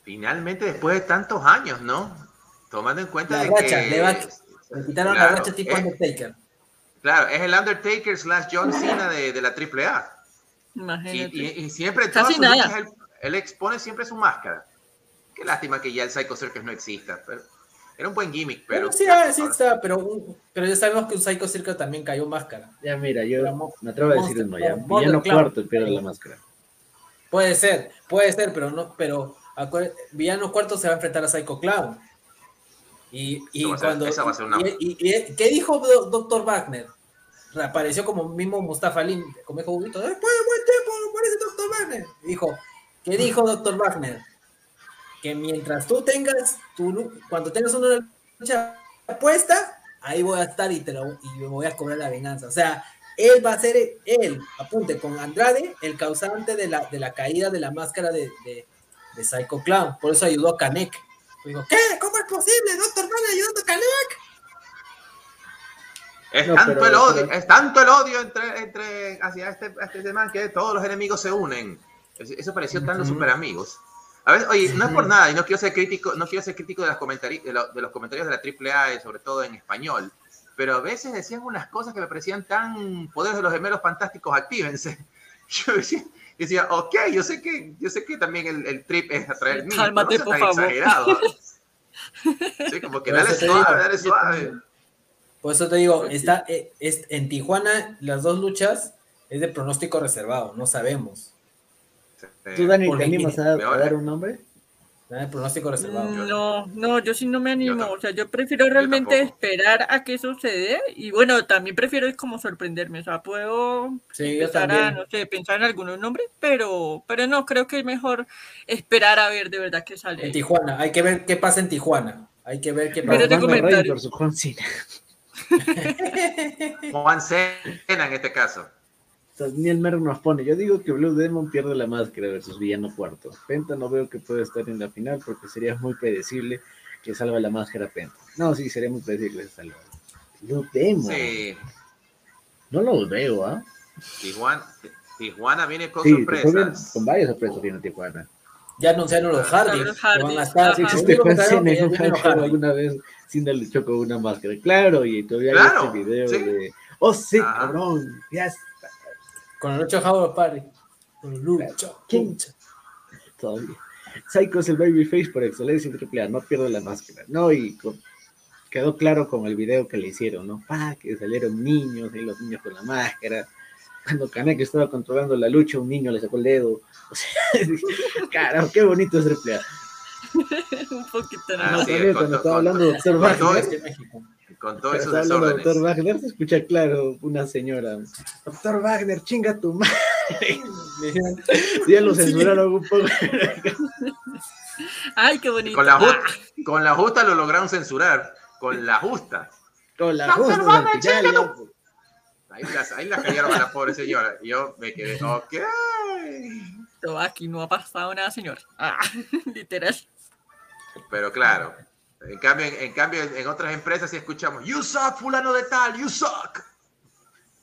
Finalmente, después de tantos años, ¿no? Tomando en cuenta La de racha, que... le, va- le quitaron Claro, la racha tipo Undertaker. Claro, es el Undertaker slash John Cena de, de la AAA. Y, Imagínate. y, y siempre en Casi todas sus nada. él, él expone siempre su máscara. Qué lástima que ya el Psycho Circus no exista. Pero era un buen gimmick, pero... Bueno, sí, ah, sí está, pero, pero ya sabemos que un Psycho Circle también cayó máscara. Ya mira, yo Pero Mo- me atrevo a decir uno ya. Villano Clown. cuarto pierde la máscara. Puede ser, puede ser, pero no, pero Villano Cuarto se va a enfrentar a Psycho Clown. Y, y Esa va a ser- cuando. esa va a ser una- y- y- y- ¿Qué dijo Dr. Wagner? Reapareció como mismo Mustafa Ali, como dijo Huguito, después de buen tiempo aparece Dr. Wagner. Dijo, ¿qué dijo Dr. Wagner? Que mientras tú tengas tu cuando tengas una lucha puesta, ahí voy a estar y te lo, y me voy a cobrar la venganza. O sea, él va a ser él, apunte, con Andrade, el causante de la, de la caída de la máscara de, de, de Psycho Clown. Por eso ayudó a Kanek. Digo, ¿qué? ¿Cómo es posible? Doctor Wagner ayudando a Kanek. Es No, tanto pero- el odio, pero- es tanto el odio entre, entre hacia este, este man que todos los enemigos se unen. Eso, pareció tan los Ujú. super amigos. A ver, oye, no es por nada, y no quiero ser crítico, no quiero ser crítico de, las comentari- de, lo- de los comentarios de la AAA, sobre todo en español, pero a veces decían unas cosas que me parecían tan poderes de los gemelos fantásticos, actívense. Yo decía, decía, ok, yo sé que, yo sé que también el, el trip es atraer niños, Cálmate, pero no por tan favor. exagerado. Sí, como que dale suave, dale suave. Por eso te digo, está, eh, es, en Tijuana las dos luchas es de pronóstico reservado, no sabemos. ¿Tú, Dani, te animas a, a dar un nombre? Nada de pronóstico reservado. Mm, No, no, yo sí no me animo. O sea, yo prefiero realmente esperar a que sucede. Y bueno, también prefiero es como sorprenderme. O sea, puedo Sí, empezar a, no sé, pensar en algunos nombres, pero, pero no, creo que es mejor esperar a ver de verdad qué sale. En Tijuana, hay que ver qué pasa en Tijuana. Hay que ver qué pasa. te Batman comentario. Juan Cena en este caso. Daniel Merck nos pone, yo digo que Blue Demon pierde la máscara versus Villano Cuarto. Penta no veo que pueda estar en la final porque sería muy predecible que salva la máscara Penta. No, sí, sería muy predecible que se salva. Blue Demon. Sí, No lo veo, ¿ah? Tijuana, Tijuana viene con Sí, sorpresas. con varias sorpresas viene Tijuana. Ya anunciaron los Hardys. Van a estar. Este show Hardys. alguna vez Cena luchó con una máscara. Claro, y todavía hay Claro, este video sí. de. Oh, sí, cabrón. Ya está. Con el 8 Howard Party. Con el lucha. ¿Quién? Todavía. Psycho es el babyface por excelencia en AAA. No pierde la máscara. No, y con- quedó claro con el video que le hicieron, ¿no? Pa, que salieron niños, y los niños con la máscara. Cuando Kaneki estaba controlando la lucha, un niño le sacó el dedo. O sea, carajo, qué bonito es AAA. un poquito Ah, nada No, más. sí, también con- cuando con- estaba hablando de Dr. con Wagner, todo- Es que México. Con hablando de desórdenes. Dr. Wagner, se escucha claro una señora. Dr. Wagner, chinga tu madre. Ya lo censuraron un poco. Ay, qué bonito. Con la, Ah, justa, con la justa lo lograron censurar. Con la justa. Con la justa Wagner, al final, chinga tu- Ahí la, ahí la callaron a la pobre señora. Y yo me quedé, ok. No, aquí no ha pasado nada, señor. Ah, literal. Pero claro, en cambio, en, cambio, en otras empresas sí escuchamos, you suck, fulano de tal, you suck.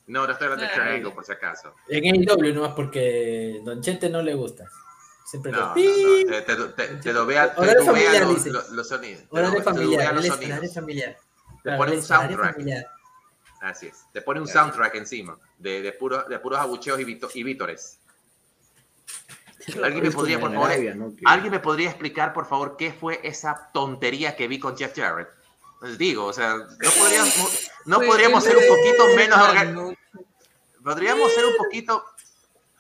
No, no estoy hablando de. Triangle, por si acaso. En AEW nomás porque Don Chente no le gusta. Siempre No, no, le no, te, te, te, te dobea, te Horario dobea familiar, los, los- los sonidos. Te Horario te familiar, los sonidos. familiar. Te pone un soundtrack. familiar. Así es. Te pone un soundtrack encima de, de, puro- de puros abucheos y, vito- y vítores. ¿Alguien me podría, por favor, Arabia, ¿no? ¿Alguien me podría explicar, por favor, qué fue esa tontería que vi con Jeff Jarrett? Les digo, o sea, no podríamos, no podríamos ser un poquito menos organizados. Podríamos ser un poquito,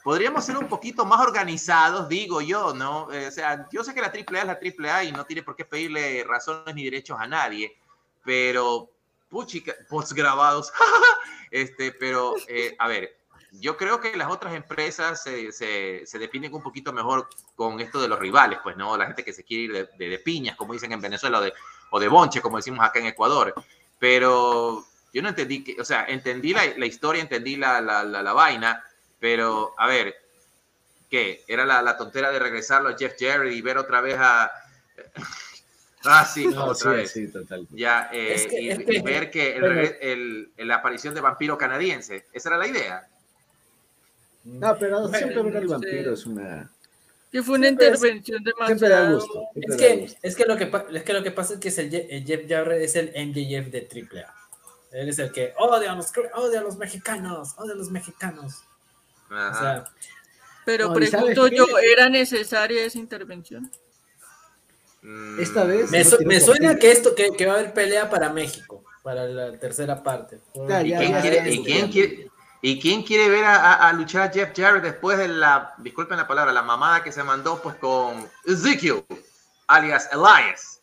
podríamos ser un poquito más organizados, digo yo, ¿no? Eh, o sea, yo sé que la AAA es la AAA y no tiene por qué pedirle razones ni derechos a nadie, pero, puchica, post grabados, este, pero, eh, a ver, yo creo que las otras empresas se, se, se definen un poquito mejor con esto de los rivales, pues, ¿no? La gente que se quiere ir de, de- de piñas, como dicen en Venezuela, o de, o de bonche, como decimos acá en Ecuador. Pero yo no entendí que, o sea, entendí la, la historia, entendí la, la, la, la vaina, pero, a ver, ¿qué? ¿Era la, la tontera de regresarlo a Jeff Jarrett y ver otra vez a... ah, sí, No, otra sí, vez. sí, total. Ya, eh, Es que- y, es que- y ver que el- el- la aparición de vampiro canadiense, esa era la idea. No, pero Bueno, siempre ver al sí. vampiro es una. Que fue una Siempre es- intervención Siempre da demasiado. gusto. siempre Es da que, gusto. es, que lo que, es que lo que pasa es que es el, Je- el Jeff Jarrett es el MJF de AAA. Él es el que odia a los, odia a los mexicanos, odia a los mexicanos. O Ajá. sea, Pero No, ¿y sabes pregunto yo, ¿era necesaria esa intervención? Mm, Esta vez- me, su- suena que esto que, que va a haber pelea para México, para la tercera parte. Ya, ¿Y ya, quién, ya, quiere, ya, y quién ya. quiere- y quién quiere ver a, luchar a Jeff Jarrett después de la, disculpen la palabra, la mamada que se mandó pues con Ezekiel, alias Elias?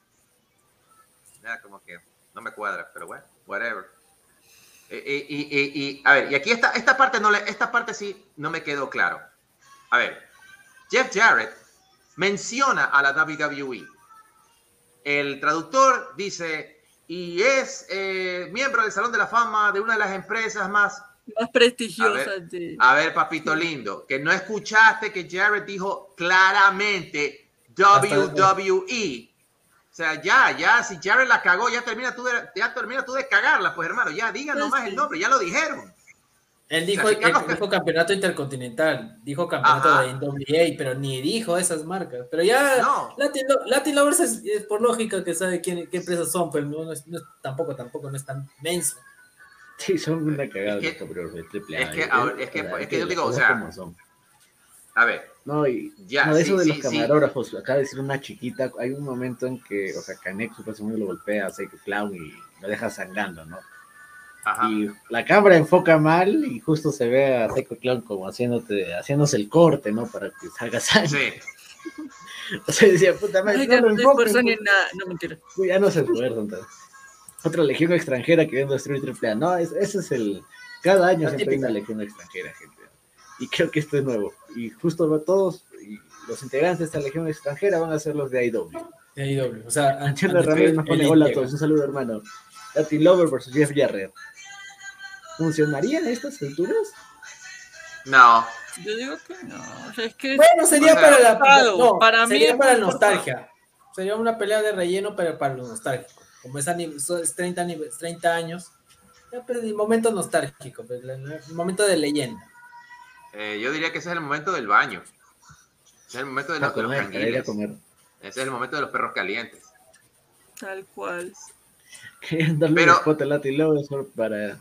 Como que no me cuadra, pero bueno, whatever. Y- y- y, a ver, y aquí esta, esta parte no le, esta parte sí no me quedó claro. A ver, Jeff Jarrett menciona a la WWE. El traductor dice, y es eh, miembro del Salón de la Fama de una de las empresas más Más prestigiosas de... a ver, papito lindo, que no escuchaste que Jared dijo claramente WWE. O sea, ya, ya, si Jared la cagó, ya termina tú de, ya termina tú de cagarla, pues hermano, ya digan Pues nomás sí. el nombre, ya lo dijeron. Él dijo, O sea, él dijo campeonato intercontinental, dijo campeonato Ajá. de NWA, pero ni dijo esas marcas. Pero ya No. Latin, Latin Lovers es, es por lógica que sabe quién, qué empresas son, pero no, no es, no es- tampoco, tampoco no es tan menso. Sí, son una cagada Es que- los cabrones de triple es que, es que- es que yo digo, o sea, cosas como son. A ver, No, y Ya, no, de sí, eso de sí, los sí. camarógrafos, acaba de decir una chiquita, hay un momento en que, o sea, Canek supuestamente lo golpea a Psycho Clown y lo deja sangrando, ¿no? ajá. Y la cámara enfoca mal y justo se ve a Psycho Clown como haciéndote, haciéndose el corte, ¿no? Para que salga sangre. Sí, O sea, decía, puta madre, Ay, no lo no se enfoquen, esfuerzan pues. en nada. No, mentira. Ya no se esfuerzan. entonces. Otra legión extranjera queriendo destruir AAA. No, es- ese es el. Cada año siempre hay una legión extranjera, gente. Y creo que esto es nuevo. Y justo todos, y los integrantes de esta legión extranjera van a ser los de IW. De AEW. O sea, an- Antonio antes Ramírez que nos pone hola a todos, un saludo hermano. Latin Lover versus Jeff Jarrett. ¿Funcionarían a estas alturas? no, Yo digo que no. O sea, es que... Bueno, sería O sea, para la no, Para mí sería para nostalgia. Sería una pelea de relleno, pero para los nostálgicos. Como es, es 30, ani- 30 años, ya, pues, el momento nostálgico, pues, el momento de leyenda. eh, yo diría que ese es el momento del baño. es el momento de los, de los comer, ir a canguiles. comer. Ese es el momento de los perros calientes. Tal cual. Querían darle Pero- un spot a Latin Lover solo para.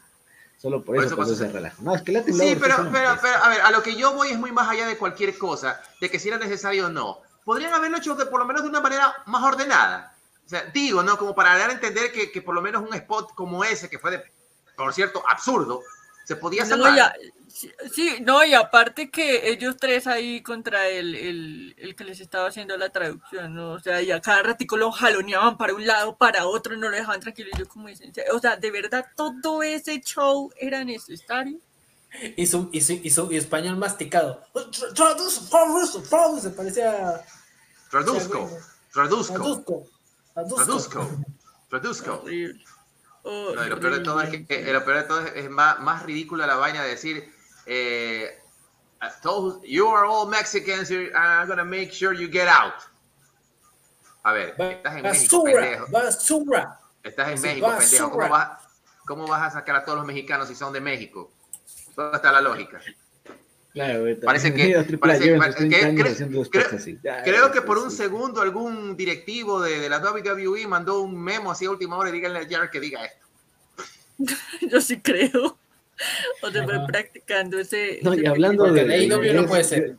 Solo por Por eso, eso para pasa- ese relajo. No, es que Latin Sí, pero, pero, empresa. pero, a ver, a lo que yo voy es muy más allá de cualquier cosa, de que si era necesario o no. Podrían haberlo hecho de, por lo menos de una manera más ordenada. O sea, digo, ¿no? Como para dar a entender que, que por lo menos un spot como ese, que fue de, por cierto, absurdo, se podía No, salvar. ya- sí, sí, no, y aparte que ellos tres ahí contra el, el, el que les estaba haciendo la traducción, ¿no? O sea, y a cada ratico lo jaloneaban para un lado, para otro, no lo dejaban tranquilo. Y yo como dicen, o sea, de verdad todo ese show era necesario. Y su, y su, y su y español masticado. Tra- Traduce, traduce, traduce. Parecía. Traduzco, traduzco, Traduzco. traduzco. Horrible. No, y lo peor de todo es que, eh, lo peor de todo es, es más, más ridícula la vaina de decir, eh, you are all Mexicans, you're- I'm gonna make sure you get out. A ver, estás en México, Basura, pendejo. basura. Estás en México, pendejo. ¿Cómo vas, ¿Cómo vas a sacar a todos los mexicanos si son de México? ¿Dónde está la lógica? Claro, Parece que- parece- llevan parece- sus 30 que- años creo- así. Ya, Creo que por sí, un sí. segundo algún directivo de, de la WWE mandó un memo así a última hora y díganle a Jared que diga esto. Yo sí creo. O fue Ajá. practicando ese. No, ese y hablando de, de AEW no inglés, puede ser.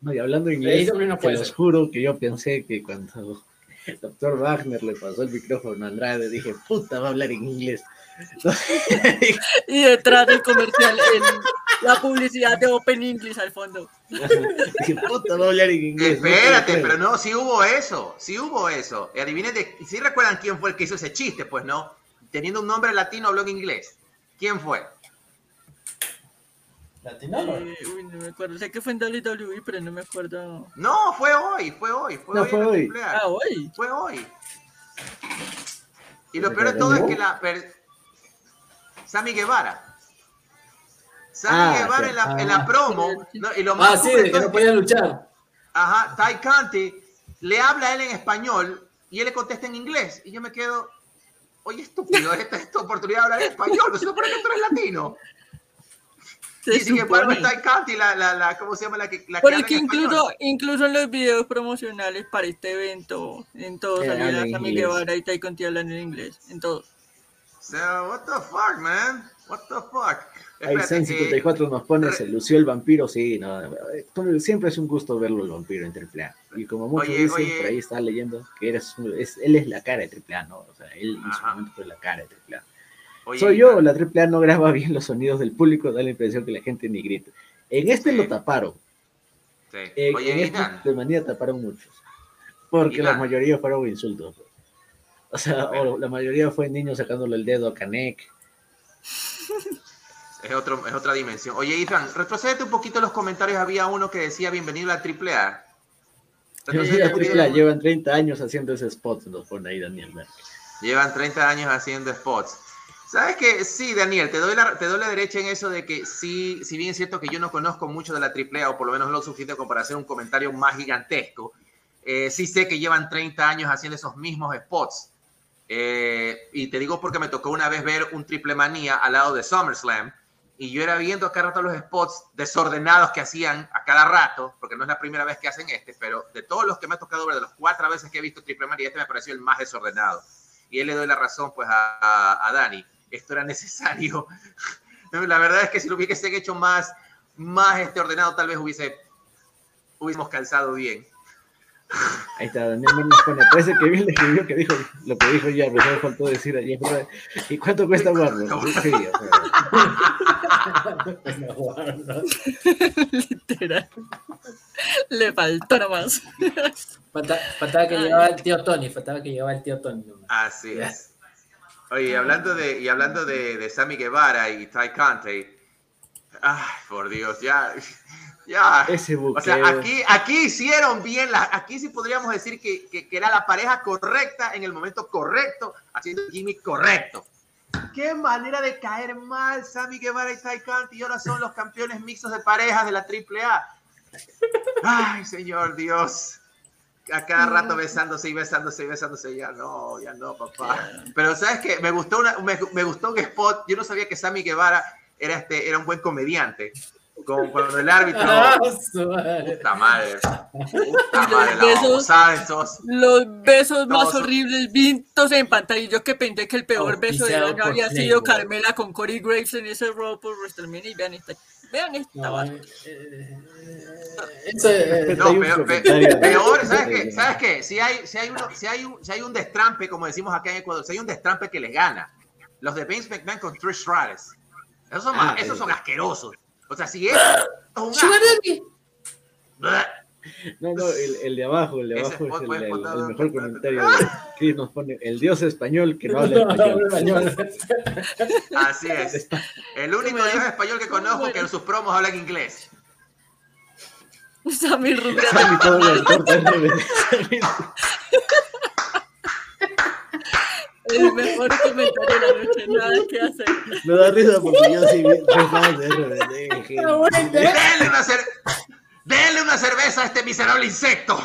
No, y hablando de inglés, AEW no te puede los ser. juro que yo pensé que cuando el doctor Wagner le pasó el micrófono a Andrade, dije, puta, va a hablar en inglés. Y detrás del comercial, el- la publicidad de Open English al fondo. puta, va a hablar en inglés. Espérate, pero no, sí hubo eso, sí hubo eso. Y adivinen, de, si recuerdan quién fue el que hizo ese chiste, pues no. Teniendo un nombre latino habló en inglés. ¿Quién fue? Latino. Eh, uy, no me acuerdo. Sé que fue en WWE, pero no me acuerdo. No, fue hoy, fue hoy, fue No, hoy. fue en la hoy. Ah, hoy. Fue hoy. Y lo ¿Se peor de todo es que la... per- Sammy Guevara. Sammy Ah, Guevara sí. en, la, en la promo. ¿no? Y lo Ah, más sí, duro de que no podía luchar. Ajá, Ty Conti le habla a él en español y él le contesta en inglés. Y yo me quedo, oye, estúpido, esta es tu oportunidad de hablar en español, no se supone que tú eres latino. Se y sin embargo. Ty Conti, la, la, la, ¿cómo se llama? La que, la que español. incluso, incluso en los videos promocionales para este evento, en todos salía Sammy. Guevara y Tai Conti hablando en inglés. En todos. So, what the fuck, man? What the fuck? Ahí Espérate, Zen eh, 54 nos pone, se lució el vampiro, sí, no, eh, siempre es un gusto verlo el vampiro en AAA. Y como muchos Oye, dicen, oye. por ahí está leyendo que eres, es, él es la cara de AAA, ¿no? O sea, él en su Ajá. momento fue la cara de AAA. oye, Soy yo, la AAA no graba bien los sonidos del público, da la impresión que la gente ni grita. En este Sí. lo taparon, sí. en, en este de manía taparon muchos, porque la mayoría fueron insultos. O sea, o la mayoría fue niños sacándole el dedo a Canek. es, otro, es otra dimensión. Oye, Ethan, retrocédete un poquito los comentarios. Había uno que decía bienvenido a la La un poquito. AAA llevan 30 años haciendo ese spot, nos pone ahí Daniel Merkel. Llevan 30 años haciendo spots. ¿Sabes qué? Sí, Daniel, te doy, la, te doy la derecha en eso de que sí, si bien es cierto que yo no conozco mucho de la AAA, o por lo menos lo suficiente como para hacer un comentario más gigantesco, eh, sí sé que llevan 30 años haciendo esos mismos spots. Eh, y te digo porque me tocó una vez ver un triple manía al lado de SummerSlam, y yo era viendo a cada rato los spots desordenados que hacían a cada rato, porque no es la primera vez que hacen este, pero de todos los que me ha tocado ver, de los cuatro veces que he visto triple manía, este me pareció el más desordenado y él le doy la razón pues a, a, a Dani. Esto era necesario. La verdad es que si lo hubiese hecho más, más este ordenado, tal vez hubiese, hubiésemos calzado bien. Ahí está, Daniel Merkel nos pone, parece que bien le escribió que dijo lo que dijo ya, pero me faltó decir ayer. ¿Y cuánto cuesta Warner? Sí, o sea, Literal. Le faltó nomás. Falta- faltaba que llevaba el tío Tony, faltaba que llevaba el tío Tony. nomás. Así es. Oye, hablando de, y hablando de, de Sammy Guevara y Ty Conte, ay, por Dios, ya, ya. ese buqueo. O sea, aquí, aquí hicieron bien, la, aquí sí podríamos decir que, que, que era la pareja correcta en el momento correcto, haciendo el gimmick correcto. Qué manera de caer mal Sammy Guevara y Ty Conti y ahora son los campeones mixtos de parejas de la AAA. Ay, señor Dios. A cada rato besándose y besándose y besándose. Ya no, ya no, papá. Pero sabes que me gustó una, me, me gustó un spot. Yo no sabía que Sammy Guevara era este, era un buen comediante. Como cuando el árbitro. Ah. Puta madre. Puta madre, besos. esos. Los besos más horribles vistos en pantalla. Y Yo que pensé que el peor beso del año había sido. Carmela con Corey Graves en ese Raw por WrestleMania. Y vean esta. Vean esta. No, eh, eh, es- No, peor, pe- comentario. peor, ¿sabes qué? ¿Sabes qué? Si hay, si, hay uno, si, hay un, si hay un destrampe, como decimos acá en Ecuador, si hay un destrampe que les gana, los de Vince McMahon con Trish Stratus. Esos son, Ah, esos son asquerosos. O sea, si es, es un. No, no, el, el de abajo, el de abajo es el, mejor comentario. Chris nos pone el dios español que no habla español. Así es. El único dios español que conozco que en sus promos hablan inglés. Sammy Rubio. Sammy todo. El mejor comentario de la noche. Nada que hacer. Me da risa porque yo sí vi tres fans de RBD. Denle una, cer- denle una cerveza a este miserable insecto.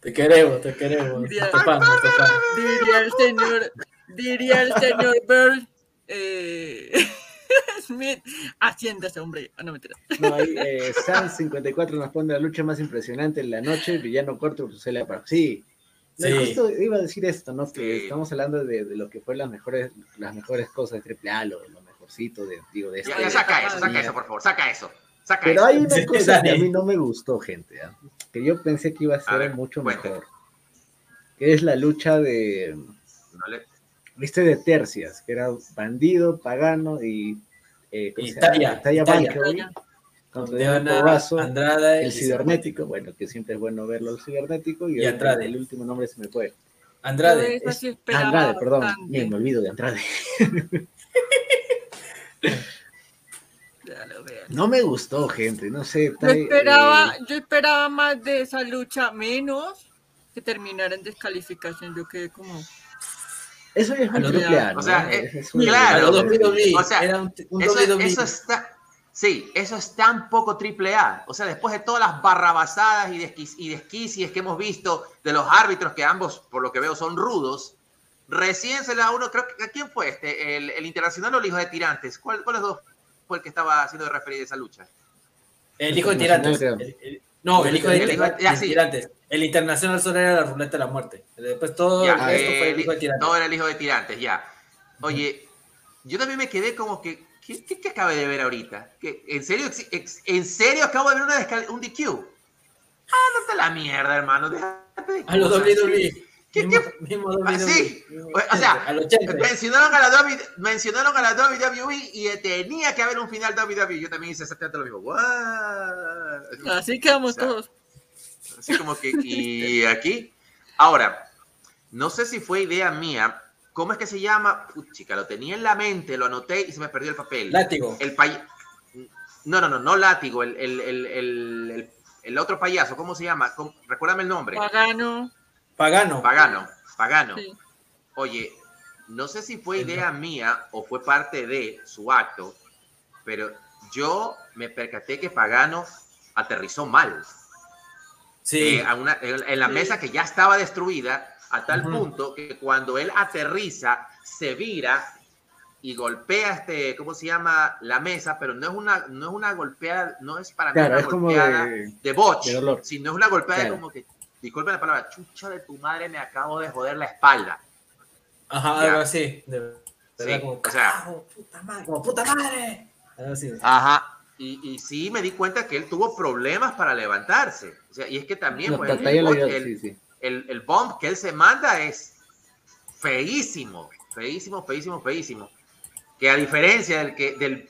Te queremos, te queremos. Bien. Te fan, te fan. Diría el señor. Diría el señor Bird. Eh, Smith. Haciéndose, hombre. Ah, no, mentira. No, ahí eh, Sans54 nos pone la lucha más impresionante en la noche, villano corto Celia Park. Sí. No, Sí. Justo iba a decir esto, ¿no? Que Sí. estamos hablando de, de lo que fue las mejores, las mejores cosas de AAA, lo, lo mejorcito de, digo, de este. ya saca eso, saca eso, por favor. Saca eso. Saca Pero eso. hay una Sí, cosa que a mí no me gustó, gente, ¿ah? que yo pensé que iba a ser ver, mucho cuente. mejor. Que es la lucha de, viste, de tercias, que era bandido, pagano y... Eh, ¿cómo se llama? Italia, Italia Italia. Cobazo, Andrade. el cibernético, bueno, que siempre es bueno verlo el cibernético, y, Andrade. el último nombre se me fue. Andrade. Sí Andrade, perdón, bastante. bien, me olvido de Andrade. No me gustó, gente, no sé. Yo está, esperaba, eh, yo esperaba más de esa lucha, menos que terminara en descalificación. Yo quedé como. eso ya es triple A, o sea, eh, un- claro. O sea, era un, un Eso, WWE. eso está, sí, eso es tan poco triple A. O sea, después de todas las barrabasadas y, desquis- y desquicias que hemos visto de los árbitros, que ambos, por lo que veo, son rudos, recién se le da uno, creo que, ¿a quién fue este? ¿El, el Internacional o el Hijo de Tirantes? ¿Cuál, ¿Cuáles dos fue el que estaba haciendo de referir a esa lucha? El hijo de tirantes. creo. El- el- no, el hijo de, El hijo de- sí. tirantes. El internacional solo era la ruleta de la muerte. Después todo Ya, el resto fue eh, el hijo de tirantes. no, era el Hijo de Tirantes, ya. Oye, yo también me quedé como que, ¿qué, qué, qué acabo de ver ahorita? ¿Qué, ¿En serio, ex- ¿En serio acabo de ver una un DQ? Ah, no te la mierda, hermano. déjate de A los WWE. ¿Qué- mismo, qué- mismo Ah, WWE. sí. Mismo O sea, 80, al 80. Mencionaron a, la W, mencionaron a la WWE y tenía que haber un final WWE. Yo también hice exactamente lo mismo. What? Así quedamos O sea, todos. Así como que, y aquí. Ahora, no sé si fue idea mía. ¿Cómo es que se llama? Chica, lo tenía en la mente, lo anoté y se me perdió el papel. Látigo. El pay... No, no, no, no látigo, el, el, el, el, el- el otro payaso, ¿cómo se llama? ¿Cómo- Recuérdame el nombre. Pagano. Pagano. Pagano, Pagano. Sí. Oye, no sé si fue idea mía o fue parte de su acto, pero yo me percaté que Pagano aterrizó mal. Sí. Eh, a una- en en la Sí. mesa que ya estaba destruida, a tal punto que cuando él aterriza, se vira y golpea este, ¿cómo se llama? La mesa, pero no es una, no es una golpeada, no es para mí Claro, una es como golpeada de- de, botch, de sino es una golpeada Claro. como que, disculpen la palabra, chucha de tu madre, me acabo de joder la espalda. Ajá, Ya. algo así. De Sí, como, o sea- "Carajo, puta madre, como puta madre. Así. Ajá. Y, y sí me di cuenta que él tuvo problemas para levantarse. O sea, y es que también No, pues, el, sí. El, el bump que él se manda es feísimo, feísimo, feísimo, feísimo. Que a diferencia del que, del,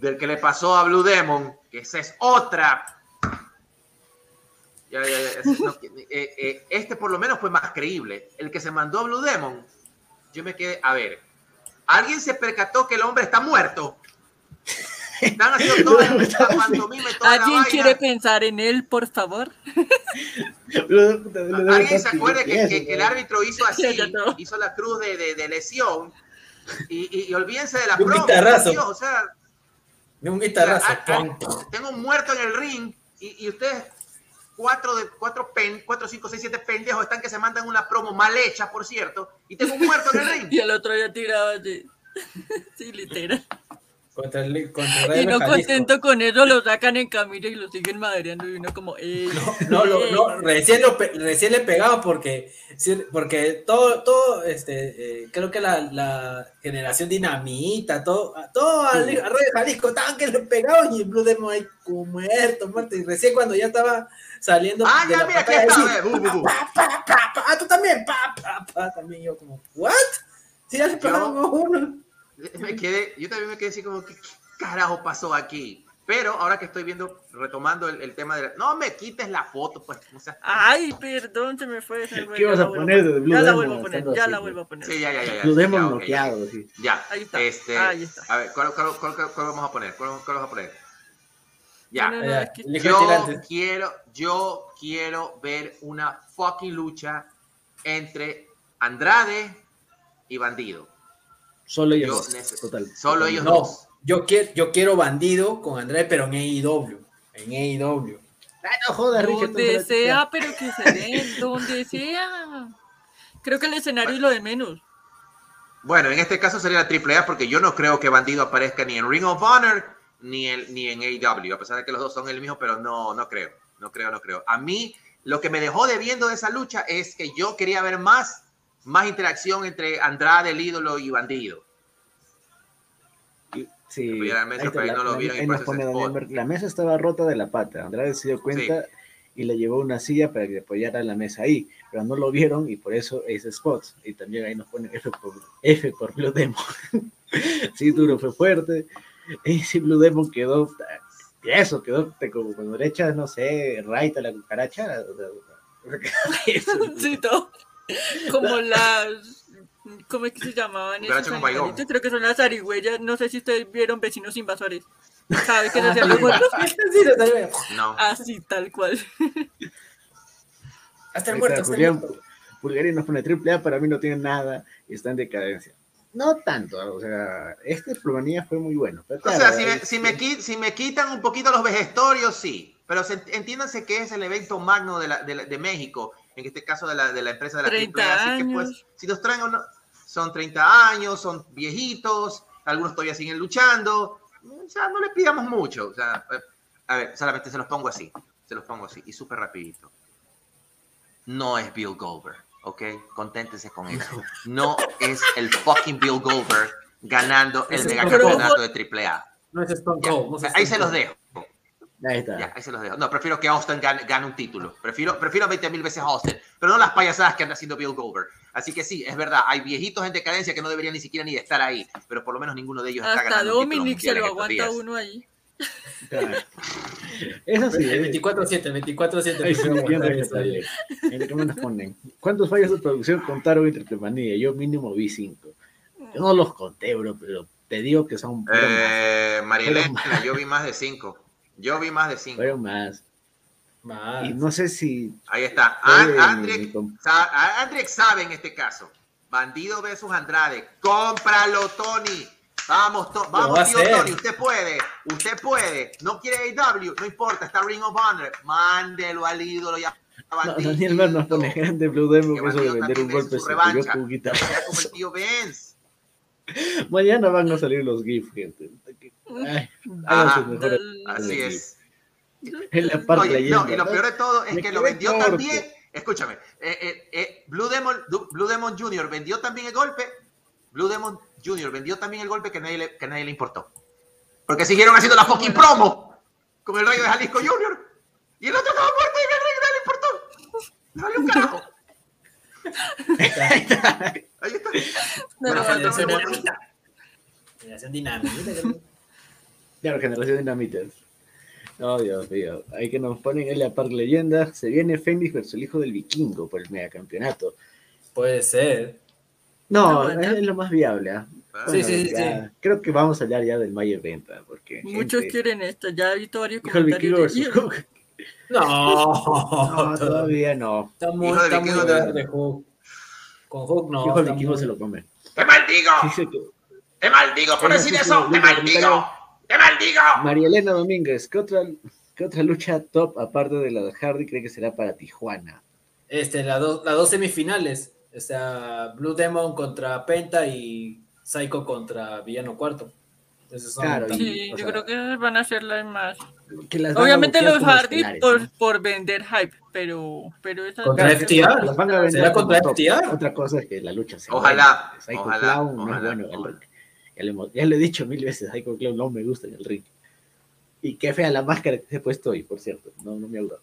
del que le pasó a Blue Demon, que esa es otra. Ya, ya, ya, es- no, eh, eh, este por lo menos fue más creíble. El que se mandó a Blue Demon, yo me quedé, a ver, ¿alguien se percató que el hombre está muerto? Están haciendo toda la pantomima toda la ¿Alguien vaina. quiere pensar en él, por favor? ¿Alguien se acuerda que, que- que el árbitro hizo así, hizo la cruz de, de- de lesión? Y, y- y olvídense de la Un broma. guitarrazo. Dios, o sea, De un guitarrazo. ah, ah, tengo un muerto en el ring y, y ustedes, cuatro, de, cuatro, pen, cuatro, cinco, seis, siete pendejos están que se mandan una promo mal hecha, por cierto, y tengo un muerto en el ring. Y el otro ya tiraba así. Sí, literal. Contra el, contra el Y no Jalisco. contento con eso, lo sacan en camino y lo siguen madreando y uno como, No, lo- ey. no, recién, lo, pe- recién le pegaba porque, porque todo, todo, este, eh, creo que la, la generación dinamita, todo, a- todo al, al Rayo Jalisco estaban que le pegaban y el Blue Demon ahí como muerto, muerto. Y recién cuando ya estaba saliendo Ah, ya, mira, aquí está. así, ve, bu, bu, bu. pa, pa, pa, pa, ah, tú también, pa, pa, pa, también yo como, ¿what? Sí, ya le pegaron a uno. Me quedé, yo también me quedé así como, ¿qué, qué carajo pasó aquí? Pero ahora que estoy viendo, retomando el, el tema de la... No me quites la foto, pues. No seas- Ay, perdón, se me fue. Se me fue, ¿Qué ya vas a poner de Blue Ya la Demon vuelvo a poner, ya así, la vuelvo a poner. Sí, ya, ya, ya. ok, ya. bloqueado, sí. Ya, Ahí está. Este, Ahí está. A ver, ¿cuál, cuál, cuál- cuál- cuál vamos a poner? ¿Cuál, cuál vamos a poner? Ya. No, no, no, es que- Yo quiero, yo quiero ver una fucking lucha entre Andrade y Bandido. Solo ellos Yo dos, total. Solo ellos No, dos. yo quiero, yo quiero bandido con Andrés, pero en AEW. En AEW. Ay, no jodas, Richard. Donde sea, pero que se den, donde sea. Creo que el escenario es lo de menos. Bueno, en este caso sería la AAA porque yo no creo que Bandido aparezca ni en Ring of Honor ni, en- ni en AEW, a pesar de que los dos son el mismo, pero no, no creo, no creo, no creo. A mí lo que me dejó de viendo de esa lucha es que yo quería ver más, más interacción entre Andrade, el ídolo y Bandido. Sí, la mesa, está, pero no lo vieron y eso pone La estaba rota de la pata. Andrade se dio cuenta y le llevó una silla para que apoyara la mesa ahí, pero no lo vieron y por eso es spot. Y también ahí nos pone F por, F por Blue Demon. sí, duro, fue fuerte. Y sí, Blue Demon quedó. Eso, quedó te- como cuando le echas, no sé, raita la cucaracha. o sea, Sí, todo. Como las. ¿Cómo es que se llamaban esos? Creo que son las zarigüeyas. No sé si ustedes vieron vecinos invasores. Cada vez que se hacían los muertos. No. Así, tal cual. Hasta el muerto. hasta Julián. Pulgarín nos pone triple A, para mí no tiene nada y está en decadencia. No tanto, o sea, este Pulmanía fue muy bueno. pero O claro, sea, si me, si, me, si me quitan un poquito los vejestorios, sí. Pero se, entiéndanse que es el evento magno de, la- de, de México, en este caso de la, de la empresa de la 30 AAA. Así que, pues, si los traen o no, son 30 años, son viejitos, algunos todavía siguen luchando. O sea, no les pidamos mucho. O sea, a ver, solamente se los pongo así. Se los pongo así. Y súper rapidito. No es Bill Goldberg, ¿ok? Conténtense con eso. No es el fucking Bill Goldberg ganando el Ese es megacampeonato de AAA. No es Stone Ya, Cold. no es ahí Stone se los Cold. dejo. Ahí está. Ya, ahí se los dejo. No, prefiero que Austin gane, gane un título. Prefiero, prefiero 20 mil veces a Austin, pero no las payasadas que anda haciendo Bill Goldberg. Así que sí, es verdad, hay viejitos en decadencia que no deberían ni siquiera ni estar ahí, pero por lo menos ninguno de ellos está Hasta ganando un título Dominic se lo aguanta días. uno ahí. Claro. Eso sí, El eh, 24-7, el 24-7. ahí sí prefiero me entiendo aguantar que eso. está bien. Mira, ¿qué nos ponen? ¿Cuántos fallos de producción contaron en Triple Manía? Yo mínimo vi cinco. Yo no los conté, bro, pero te digo que son. Eh, Elena, yo vi más de 5. Yo vi más de 5. Fueron más. Más. Y no sé si Ahí está. Fue An- mi- Andriek mi comp- sa- Andriek sabe en este caso. Bandido versus Andrade. Cómpralo, Tony. Vamos, to- va vamos, tío. Tony. Usted puede. Usted puede. No quiere AW. No importa. Está Ring of Honor. Mándelo al ídolo ya. no. Daniel Mer nos pone grande Blue Demon, Que eso de vender un golpe se guitarrazo. como el tío Benz. Mañana van a salir los GIFs, gente. Ay, hagan Ajá. sus mejores Así es. En la parte Oye, no, leyenda, y lo ¿no? peor de todo es que lo vendió corto. también. Escúchame, eh, eh, eh, Blue, Demon, Blue Demon Jr. vendió también el golpe. Blue Demon Jr. vendió también el golpe que nadie le, que nadie le importó. Porque siguieron haciendo la fucking promo con el rayo de Jalisco Jr. Y el otro estaba muerto y el rey nadie le importó. Le valió un carajo. Ahí está. No, Bueno, no, falta no, otro no, golpe. Dinamita. Claro, generación dinamitas. Oh, Dios mío. Ahí que nos ponen en la par leyenda. Se viene Fénix versus el hijo del vikingo por el megacampeonato. Puede ser. No, No, es, lo más viable. ¿ah? Sí, sí, sí, ya- Creo que vamos a hablar ya del Mayer Venta. Porque, Muchos gente, quieren esto. Ya he visto varios Hijo del vikingo comentarios. de-. No, No, todavía no. Está muy, Hijo del está muy vikingo de- verde Hook. Con Hook no. Hijo del vikingo muy- se lo come. ¡Te maldigo! Que ¡Te maldigo por decir eso! ¡Te maldigo! ¡Te maldigo! María Elena Domínguez, ¿qué otra, ¿qué otra lucha top aparte de la de Hardy cree que será para Tijuana? Este, la do- las dos semifinales. O sea, Blue Demon contra Penta y Psycho contra Villano Cuarto. Son Claro, también- Sí, yo sea, creo que van a más. que las a Obviamente los Hardy por, ¿no? por vender hype, pero, pero esa Contra FTR. las van a vender ¿Será contra. FTR? Otra cosa es que la lucha se Ojalá. Psycho ojalá, Clown no es ojalá, bueno ojalá. Ya, le hemos- ya lo he dicho mil veces, Psycho Clown no me gusta en el ring. Y qué fea la máscara que se he puesto hoy, por cierto. No, no me ha gustado.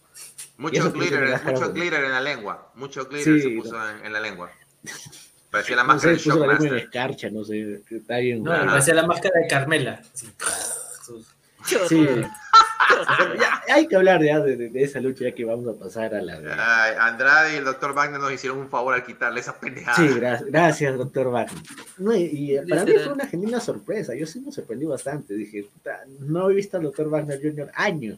Mucho glitter, mucho glitter en la lengua. Mucho glitter Sí, se puso no. en, en la lengua. Parecía la No máscara sé, de puso la lengua en Shockmaster. escarcha, no sé. Está bien. No, Ajá. me parecía la máscara de Carmela. Sí. Ya, hay que hablar ya de, de- de esa lucha, ya que vamos a pasar a la. Ay, Andrade y el doctor Wagner nos hicieron un favor al quitarle esa pendejada. Sí, gra- gracias, doctor Wagner. No, y, y para mí fue una genuina sorpresa. Yo sí me sorprendí bastante. Dije, no he visto al doctor Wagner Jr. años.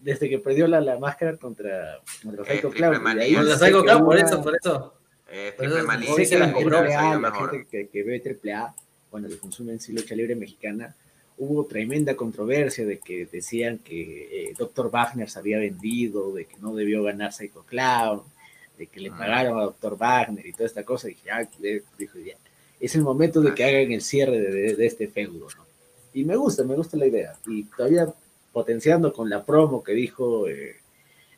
Desde que perdió la, la máscara contra, contra Eh, Psycho Clown. Y de manía. ahí Con la sé Psycho que Clown, por eso, por eso. Eh, triple se que la la triple A, gente que, que ve triple A, bueno, que consume en sí lucha libre mexicana, hubo tremenda controversia de que decían que eh, Dr. Wagner se había vendido, de que no debió ganar Psycho Clown, de que le Ah. pagaron a Dr. Wagner y toda esta cosa. Y dije, ah, dijo, ya, es el momento de que hagan el cierre de, de- de este feudo, ¿no? Y me gusta, me gusta la idea. Y todavía potenciando con la promo que dijo eh,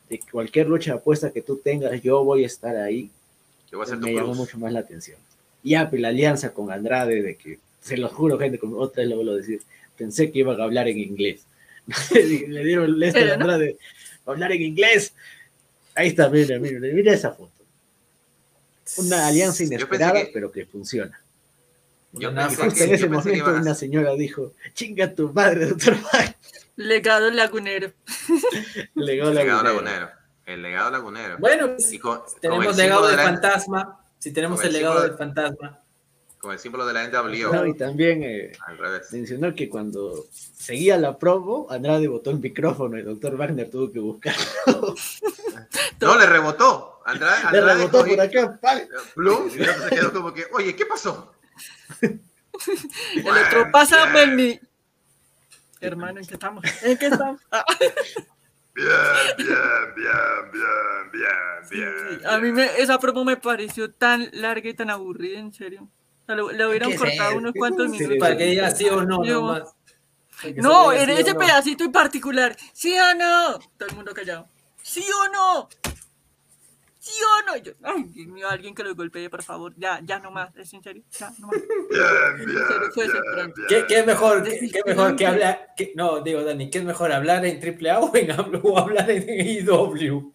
de cualquier lucha de apuesta que tú tengas, yo voy a estar ahí Yo voy a tu me llamó mucho más la atención. Y pues, la alianza con Andrade, de que, se lo juro, gente, como otra vez lo vuelvo a decir, pensé que iban a hablar en inglés. Le dieron el este a Pero no. Andrade, hablar en inglés. Ahí está, mira, mira, mira esa foto. Una alianza inesperada, que- pero que funciona. Yo pensé justo que- en ese yo pensé que momento una señora dijo, chinga tu madre, doctor Wagner". Legado lagunero. Legó El la legado lagunero. El legado lagunero. Bueno, pues, con, con tenemos el legado del de la- fantasma. Si tenemos con el el legado del fantasma. Con el símbolo de la NWO. No, y también eh, Al revés. mencionó que cuando seguía la promo, Andrade botó el micrófono y el doctor Wagner tuvo que buscar. No, le rebotó. Andrade, Le Andrade rebotó cogió- por acá, ¡pam! Plum, y se quedó como que, oye, ¿qué pasó? El otro pasa por mi. Hermano, ¿en qué estamos? ¿En qué estamos? Ah, Bien, bien, bien, bien, bien, bien. a mí me, esa promo me pareció tan larga y tan aburrida, en serio. O sea, le, le hubieran ¿Qué cortado unos ¿Qué cuantos minutos. Para que diga sí o no, Yo- nomás. No, en ese no. pedacito en particular. ¿Sí o no? Todo el mundo callado. ¿Sí o no? ¿Sí o no? Yo, ay, Dios mío, alguien que lo golpee, por favor. Ya, ya no más. Es en serio. Ya, no más. Bien, bien, desesperante. ¿Qué, qué es mejor, qué, mejor que hablar? que- no, digo, Dani, ¿qué es mejor hablar en AAA o, en, o hablar en IW?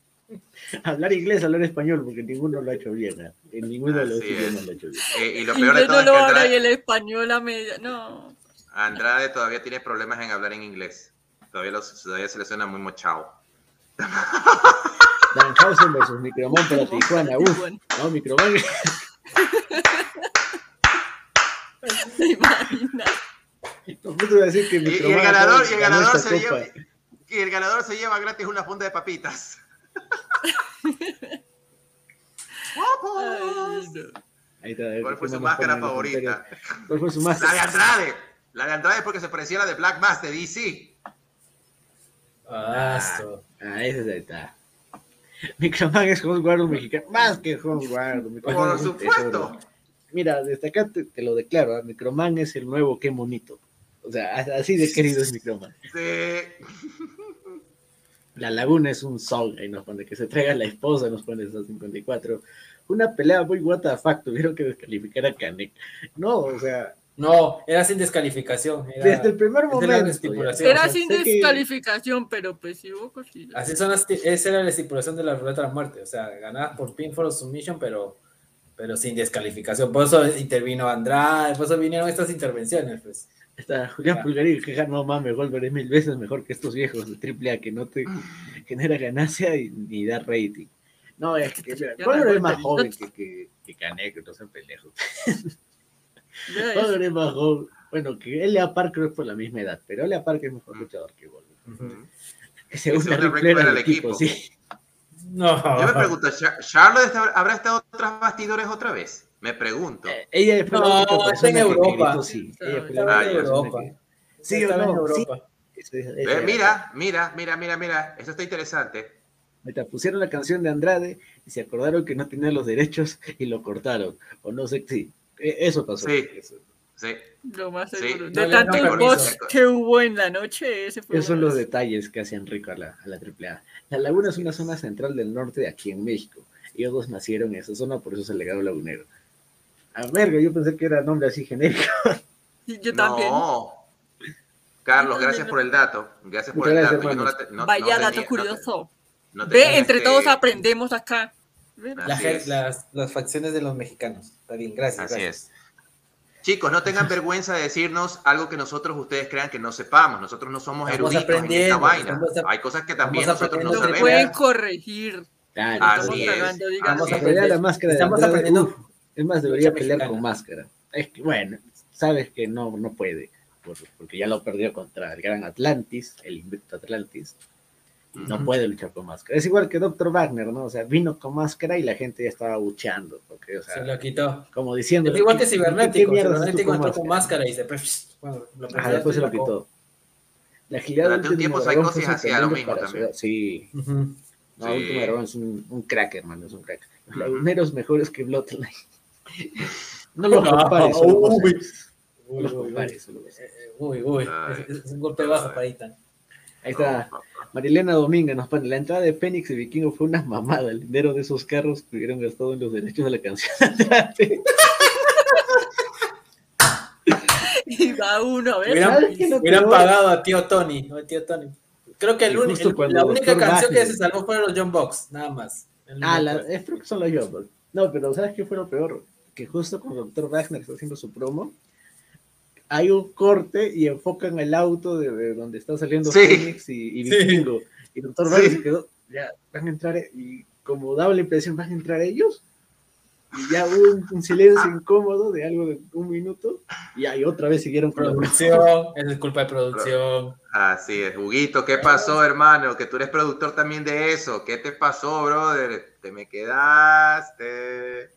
Hablar inglés, hablar español, porque ninguno lo ha hecho bien. ¿eh? En ninguno de los idiomas lo ha hecho bien. Eh, y lo Y peor de yo todo no es que lo y Andrade, el español a media. No. Andrade todavía tiene problemas en hablar en inglés. Todavía, los- todavía se le suena muy mochado. Danhausen versus Micromón para Tijuana. Uf, Bueno, no, Micromón. ¿te imaginas? Decir que Y, y el ganador, y el ganador se lleva, y el ganador se lleva gratis una funda de papitas. Ay, no. Ahí está, ¿Cuál fue su máscara favorita? ¿Cuál fue su La de máscara? Andrade. La de Andrade porque se parecía a la de Black Mass de DC. Ah. Ah, ese ahí está. Microman es Hogwarts mexicano. Más que Hogwarts. Microman Por supuesto. Mira, desde acá te, te lo declaro. ¿ah? Microman es el nuevo qué bonito. O sea, así de querido es Microman. De... La Laguna es un song, ahí nos pone que se traiga la esposa, nos pone esos 54. Una pelea muy what the fuck, tuvieron que descalificar a Canek. No, o sea, No, era sin descalificación. Era, desde el primer momento. ya. Era O sea, sin sé que- descalificación, pero pues sí hubo cosillas. Así son las, esa era la estipulación de la ruleta de la muerte. O sea, ganabas por pinfall o submission, pero, pero sin descalificación. Por eso intervino Andrade, por eso vinieron estas intervenciones. Pues. Está Julián Pulgarín, que no mames, Wolver es mil veces mejor que estos viejos de AAA que no te genera ganancia y, ni da rating. No, es que mira, es más joven que, que, que Canek, no sean pendejos. Ya es. Wolver es más joven. Bueno, que Elia Parker es por la misma edad, pero Elia Parker es mejor luchador que Wolver. Que se Que une se a une a Ric Ric Flair Flair al al equipo, equipo. sí. No. Yo me pregunto, ¿Char- ¿Charlotte habrá estado tras bastidores otra vez? Me pregunto. Eh, Ella fue No, está en Europa. gritó sí. Ella en Europa. Sí en no, sí. Europa. Es- es- mira, mira, mira, mira, mira. Eso está interesante. Ahorita pusieron la canción de Andrade y se acordaron que no tenía los derechos y lo cortaron. O no sé, sí. E- Eso pasó. Sí. Eso. Sí. Lo más seguro. No De tanto permiso. boss que hubo en la noche, ese fue Esos son los de detalles que hacían rico a la, a la AAA. La laguna es una zona central del norte de aquí en México. Ellos dos nacieron en esa zona, por eso es el legado lagunero. A verga, yo pensé que era nombre así genérico. Yo también. No. Carlos, gracias por el dato. Gracias por Muchas el gracias, dato. No te- no- Vaya no dato tenía- te- curioso. no Ve, entre que- todos aprendemos acá. Ve. La Así gen- es. las, las facciones de los mexicanos. Está bien, gracias. Así gracias. es. Chicos, no tengan vergüenza de decirnos algo que nosotros ustedes crean que no sepamos. Nosotros no somos Estamos eruditos en esta aprendiendo, vaina. Hay cosas que también nosotros no sabemos. pueden corregir. Claro, Así Estamos es. cagando, digan. Vamos sí. a En realidad la máscara de Estamos aprendiendo uf, es más, debería lucha pelear mexicana. con máscara. Es que, bueno, sabes que no, no puede, por- porque ya lo perdió contra el gran Atlantis, el invicto Atlantis. No puede luchar con máscara. Es igual que Dr. Wagner, ¿no? O sea, vino con máscara y la gente ya estaba bucheando, porque, o sea, Se lo quitó. como diciendo. Es igual que Cibernético. mierda Cibernético entró con máscara y se. Bueno, lo Ajá, después se lo quitó. La agilidad Durante un tiempo Psychosis fue hacía lo sorprendente mismo para también. su- Sí, Ujú. no, Sí. Último Dragón es un, un crack, hermano, es un crack. Los laguneros mejores que Bloodline. No los No, compares. No Uy, uy, compares. Eh, Uy, uy. Es, es un golpe bajo para. Ahí está. Marilena Dominga nos pone, la entrada de Fénix y Vikingo fue una mamada, el dinero de esos carros que hubieran gastado en los derechos de la canción. Y va uno a ver. Hubieran, pagado a tío Tony. a tío Tony. Creo que el único- el- la única canción que se salvó fueron los John Box, nada más. Ah, la, es creo que son los Jumbo. No, pero ¿sabes qué fue lo peor? Que justo cuando Dr. Wagner está haciendo su promo, hay un corte y enfocan el auto de, de donde está saliendo Sí. Fénix y, y Sí. Vikingo. Y Dr. Sí. Wagner se quedó, ya, van a entrar, y como daba la impresión, van a entrar ellos. Y ya hubo un, un silencio incómodo de algo de un minuto, y ahí otra vez siguieron con la. Producción, es culpa de producción. Así es, Huguito, ¿qué pasó, hermano? Que tú eres productor también de eso. ¿Qué te pasó, brother? Te me quedaste.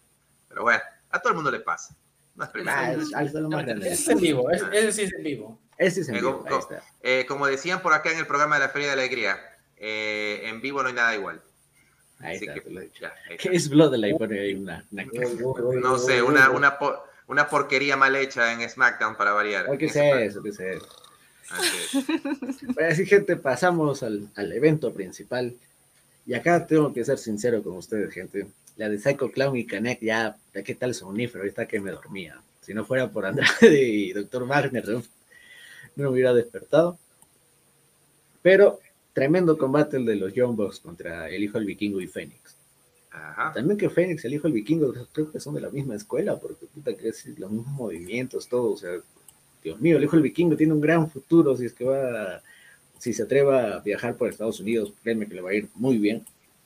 Pero bueno, a todo el mundo le pasa. No es Ah, es- ahí está lo más grande. Ese es en vivo, ese, ese sí es en vivo. Ese es en vivo, está. Eh, como decían por acá en el programa de la Feria de la Alegría, eh, en vivo no hay nada igual. Ahí está, que, te lo he dicho. ya, ahí está. ¿Qué es Bloodline? Pone ahí una, una No sé, una, una, po- una porquería mal hecha en SmackDown para variar. ¿Qué es eso? ¿Qué es eso? Así es. Bueno, así, gente, pasamos al, al evento principal. Y acá tengo que ser sincero con ustedes, gente. La de Psycho Clown y Canek, ya, ya qué tal sonífero, ahorita que me dormía. Si no fuera por Andrade y Dr. Wagner, no, no me hubiera despertado. Pero tremendo combate el de los Young Bucks contra el hijo del vikingo y Fénix. Ajá. También que Fénix, el hijo del vikingo, creo que son de la misma escuela, porque puta que es los mismos movimientos, todo, o sea, Dios mío, el hijo del vikingo tiene un gran futuro si es que va, si se atreva a viajar por Estados Unidos, créeme que le va a ir muy bien.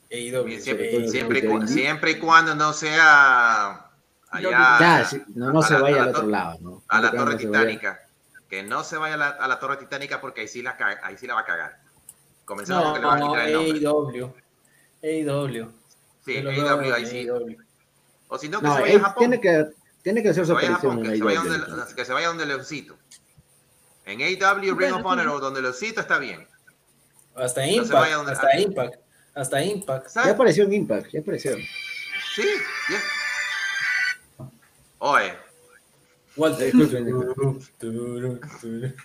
Siempre, todo el siempre, cu- indie. siempre y cuando no sea allá Ya, sí, no, no se la- vaya al otro lado, ¿no? a la No torre vaya. titánica. Que no se vaya a la, a la torre titánica porque ahí sí la, ahí sí la va a cagar. Comenzando No, porque le van a quitar el nombre. AEW. AEW. Sí, AEW ahí sí. AEW. O si no, que se vaya a Japón. tiene que, tiene que hacer Que su se vaya a aparición que se vaya donde, que se vaya donde Leoncito. En AEW, Ring of Honor o donde Leoncito está bien. Hasta Impact, vaya donde- hasta Impact, hasta Impact. Ya apareció en Impact, ya apareció. Sí, ya. Oye, Walter. Disculpen, disculpen. Turun, turun.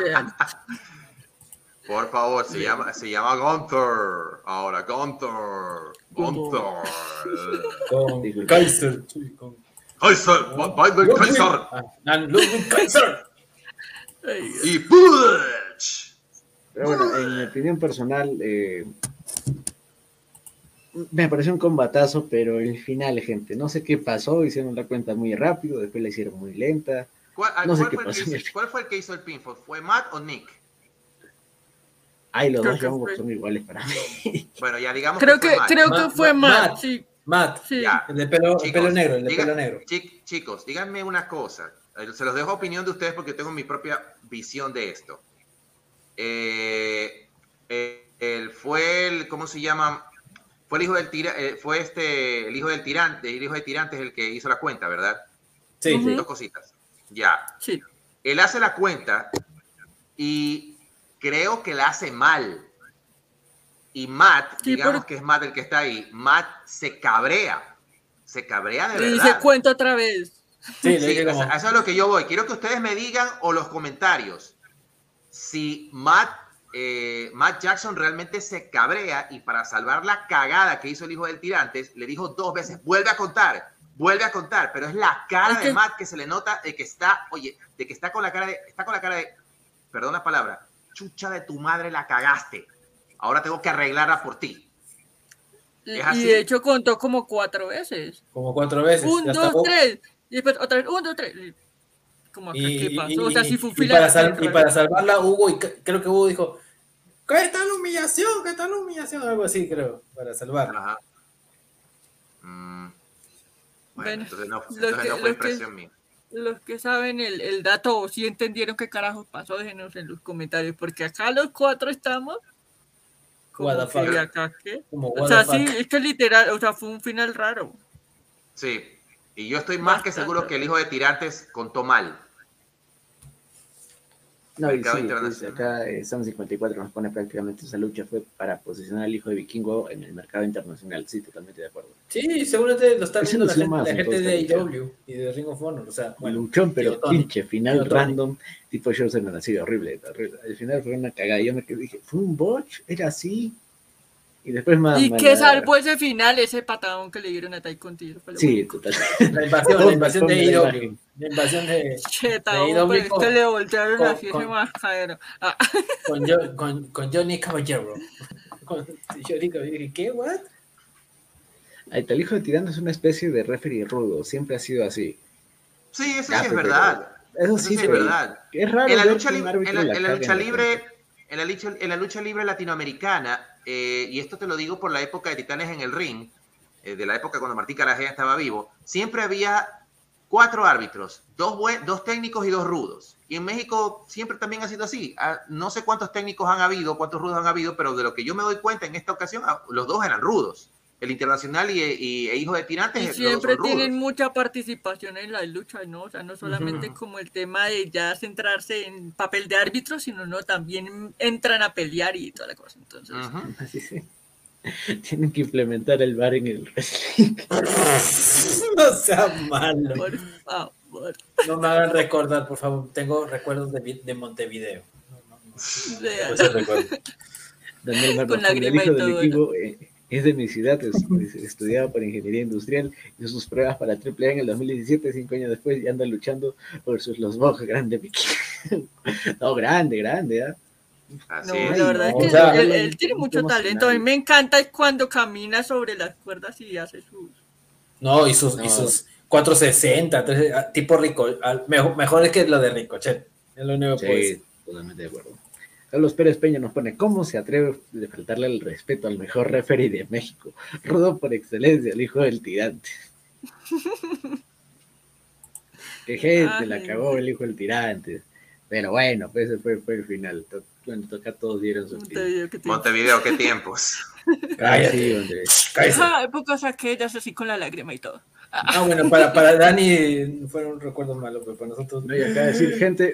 Vean. Por favor, se llama, se llama Gunther. Ahora, Gunther. Gunther. Con. Kaiser. con- Kaiser, Biden Kaiser. Ah, ah, Ludwig Kaiser. Y Butch. Pero bueno, en mi opinión personal, eh, me pareció un combatazo, pero el final, gente, no sé qué pasó, hicieron la cuenta muy rápido, después la hicieron muy lenta. ¿Cuál, No sé cuál qué fue el pasó que hizo, el- cuál fue el que hizo el pinfall? ¿Fue Matt o Nick? Ay, los Creo dos que son iguales para mí. Bueno, ya digamos Creo que, Matt. creo que fue Matt. Matt, sí, Matt, sí. Ya. el de pelo, el Chicos, pelo negro, el de diga- pelo negro. chi- chicos, díganme una cosa. Eh, Se los dejo opinión de ustedes porque tengo mi propia visión de esto. Eh, eh, él fue el, ¿cómo se llama? Fue el hijo del tira, eh, fue este, el hijo del tirante, el hijo de tirantes el que hizo la cuenta, ¿verdad? Sí, sí. Dos cositas. Ya. sí. Él hace la cuenta y creo que la hace mal. Y Matt, Sí, digamos que es Matt el que está ahí, Matt se cabrea. Se cabrea de Le verdad. dice cuenta otra vez. Sí, le Sí, como, eso es lo que yo voy. Quiero que ustedes me digan o los comentarios si Matt, eh, Matt Jackson realmente se cabrea y para salvar la cagada que hizo el hijo del tirantes, le dijo dos veces, vuelve a contar, vuelve a contar, pero es la cara Es de que- Matt que se le nota de que está, oye, de que está con la cara de, está con la cara de, perdón la palabra, chucha de tu madre la cagaste. Ahora tengo que arreglarla por ti. Y, de hecho contó como cuatro veces. como cuatro veces. Un, dos, tres. Y después otra vez, un, dos, tres. Y Como acá, Y, ¿qué pasó? y- o sea, y- si fue un y para, sal- filete, y para salvarla, Hugo, y creo que Hugo dijo, ¿qué tal humillación? ¿Qué tal humillación? Algo así, creo, para salvarla. Ajá. Mm. Bueno, Bueno, entonces no, entonces que- no fue que- impresión mía. Los que saben el, el dato o si entendieron qué carajos pasó, déjenos en los comentarios, porque acá los cuatro estamos. Como que fuck. acá, ¿qué? Como, O sea, sí, es que literal, o sea, fue un final raro. Sí, y yo estoy más que seguro que el hijo de Tirantes contó mal. No, y sí, pues, internacional. acá eh, Sam 54 nos pone prácticamente esa lucha fue para posicionar al hijo de Vikingo en el mercado internacional. Sí, totalmente de acuerdo. Sí, seguramente lo está Ese viendo no la gente, la en gente de esta AEW y de Ring of Honor. O sea, bueno, Luchón, pero pinche final Tony. random, tipo show se me así horrible, horrible. Al final fue una cagada. Yo me quedé, dije, ¿fue un botch? ¿Era así? Y después más. ¿Y más qué la- salvó ese final? Ese patadón que le dieron a Tai Contigo. Sí, único. total. la invasión, la invasión de Ponme la. La invasión de, Cheta, de hombre, AEW es que le voltearon con- con- mascadero. Ah, con, Jo- con, con Johnny Caballero. Con Johnny Caballero. Dije, ¿qué? ¿What? El hijo de Tirando es una especie de referee rudo, siempre ha sido así. Sí, eso sí es verdad. Eso Eso sí, es verdad. Es raro En la lucha, árbitro en la, la en la lucha la libre, en la lucha, en la lucha libre latinoamericana, eh, y esto te lo digo por la época de Titanes en el Ring, eh, de la época cuando Martín Carajea estaba vivo, siempre había cuatro árbitros, dos, buen- dos técnicos y dos rudos. Y en México siempre también ha sido así. Ah, No sé cuántos técnicos han habido, cuántos rudos han habido, pero de lo que yo me doy cuenta en esta ocasión, ah, los dos eran rudos. El Internacional y, y- e Hijo de Tirantes Y siempre rudos. tienen mucha participación en las luchas, ¿no? O sea, no solamente como el tema de ya centrarse en papel de árbitro, sino no también entran a pelear y toda la cosa. Entonces. Así sí. Tienen que implementar el bar en el wrestling. No sea malo. por favor. No me hagan recordar, por favor. Tengo recuerdos de, vi- de Montevideo. No, no, no. Marcos, Con el lágrima y todo, equipo eh, es de mi ciudad, es- es- estudiaba para ingeniería industrial, hizo sus pruebas para AAA en el 2017, cinco años después, y anda luchando versus los Box, grande. No, grande, grande, ¿ah? Así No, es. la verdad no, es o que sea, él, él tiene mucho talento. A mí me encanta cuando camina sobre las cuerdas y hace sus. No, y sus, y No. sus 460, 3, ah, tipo Rico, al- mejor, mejor es que lo de Ricochet. Es lo único que puedo decir. Sí, totalmente de acuerdo. Carlos Pérez Peña nos pone, ¿cómo se atreve de faltarle el respeto al mejor referee de México? Rudo por excelencia, el hijo del tirante. Qué gente, la cagó el hijo del tirante. Pero bueno, pues ese fue, fue el final. Bueno, toca todos dieron su tiene- Montevideo, qué tiempos. Ah, sí, hombre. Cállese. Ajá, épocas aquellas así con la lágrima y todo. Ah, bueno, para, para Dani fueron recuerdos malos, pero para nosotros. No, y acá decir, gente,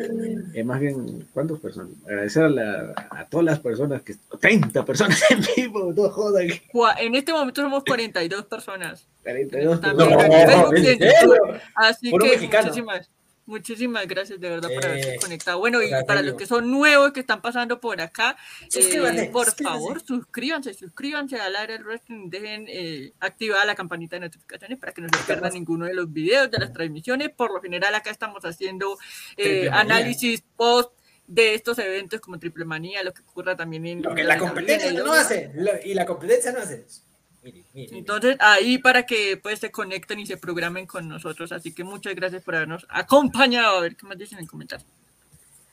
eh, más bien, ¿cuántas personas? Agradecer a, la- a todas las personas que 30 personas en vivo, no jodan, En este momento somos 42 personas. 42 También No, personas. en Facebook y en ¿en serio? YouTube. Así Puro que muchísimas, muchísimas gracias de verdad por Eh, haberse conectado. Bueno, y para los que son nuevos que están pasando por acá, eh, Suscríbanse, por suscríbanse. favor, suscríbanse, suscríbanse al área del wrestling, dejen eh, activada la campanita de notificaciones para que no se pierdan ninguno de los videos de las transmisiones. Por lo general acá estamos haciendo eh, análisis post de estos eventos como Triple Manía, lo que ocurra también en Lo que la competencia no hace. lo- y la competencia no hace. Mire, mire. Entonces, ahí para que pues se conecten y se programen con nosotros. Así que muchas gracias por habernos acompañado. A ver qué más dicen en comentarios.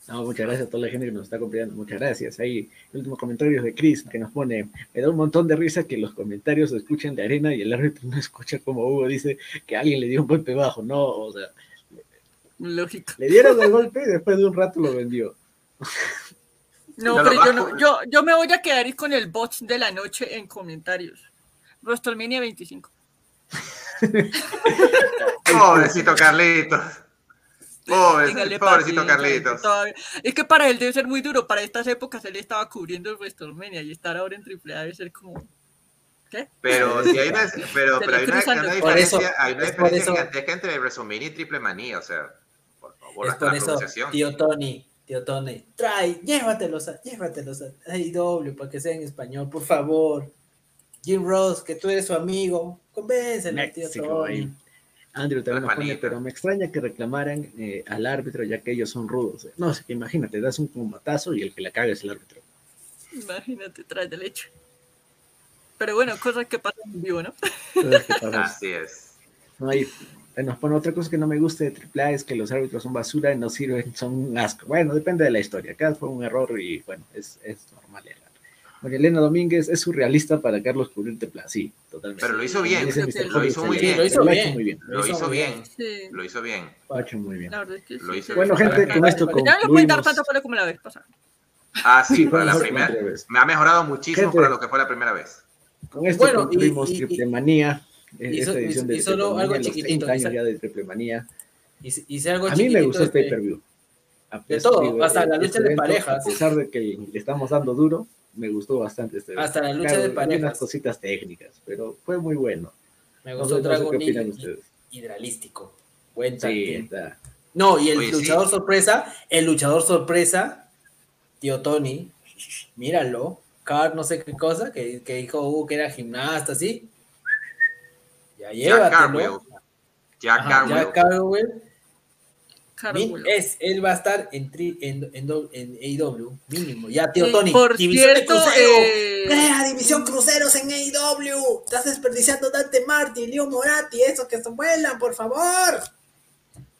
No, muchas gracias a toda la gente que nos está acompañando. Muchas gracias. Ahí, el último comentario de Chris, que nos pone: Me da un montón de risa que los comentarios se escuchen de arena y el árbitro no escucha como Hugo dice que alguien le dio un golpe bajo. No, o sea, Lógico. le dieron el golpe y después de un rato lo vendió. No, pero yo, no, yo, yo me voy a quedar con el bot de la noche en comentarios. WrestleMania 25. Pobrecito Carlitos. Pobrecito, pobrecito Carlitos. Es que para él debe ser muy duro. Para estas épocas él estaba cubriendo el WrestleMania y estar ahora en AAA debe ser como. ¿Qué? Pero si hay una, pero, pero hay una, una diferencia, eso- hay una diferencia eso- gigantesca entre WrestleMania y Triple Manía, o sea, por favor, Es por eso, pronunciación. tío Tony, tío Tony, trae, llévatelos a, llévatelos a AEW para que sea en español, por favor. Jim Ross, que tú eres su amigo, convéncelo, tío. Tony. Andrew también nos pone, pero me extraña que reclamaran eh, al árbitro ya que ellos son rudos. No, es que imagínate, das un combatazo y el que la caga es el árbitro. Imagínate, tras del hecho. Pero bueno, cosas que pasan en vivo, ¿no? Así es. No hay- eh, nos pone otra cosa que no me gusta de AAA es que los árbitros son basura y no sirven, son un asco. Bueno, depende de la historia. Acá fue un error y bueno, es, es normal. María Elena Domínguez es surrealista para Carlos cubrir AAA. Sí, totalmente. Pero lo hizo bien, lo Hobby, hizo muy bien. lo hizo bien. hecho muy bien. Lo hizo bien, Sí. lo hizo bien. Lo ha hecho muy bien. La verdad es que sí. Lo hizo. Bueno, bien. gente, con esto Ya no le pueden dar concluimos. tanto como la vez pasada. Ah, sí, Sí, para la primera. vez. Me ha mejorado muchísimo Gente. para lo que fue la primera vez. Con esto Bueno, concluimos y- y- Triple Manía. y esta edición de y solo algo chiquitito, 30 años ya de Triple Manía. Hice, hice algo A mí me gustó este- pay-per-view. De todo, digo, hasta la este lucha de parejas. A pesar de que le estamos dando duro, me gustó bastante este. Hasta la lucha Claro, de hay parejas. unas cositas técnicas, pero fue muy bueno. Me No gustó sé, el no sé Dragon qué opinan Lee ustedes. hidralístico. Buen Sí, está. No, y el Oye, sí. luchador sorpresa, el luchador sorpresa, tío Tony, míralo, Car no sé qué cosa, que, que dijo uh, que era gimnasta, ¿sí? Ya llévatelo. Jack Carwell. Jack Carwell. Min- Es, él va a estar en, tri- en, en, en AEW, mínimo. Ya, tío Tony, por división de cierto, crucero. eh, Crea división cruceros en AEW. Estás desperdiciando Dante Martin, Leo Moratti, esos que se vuelan, por favor.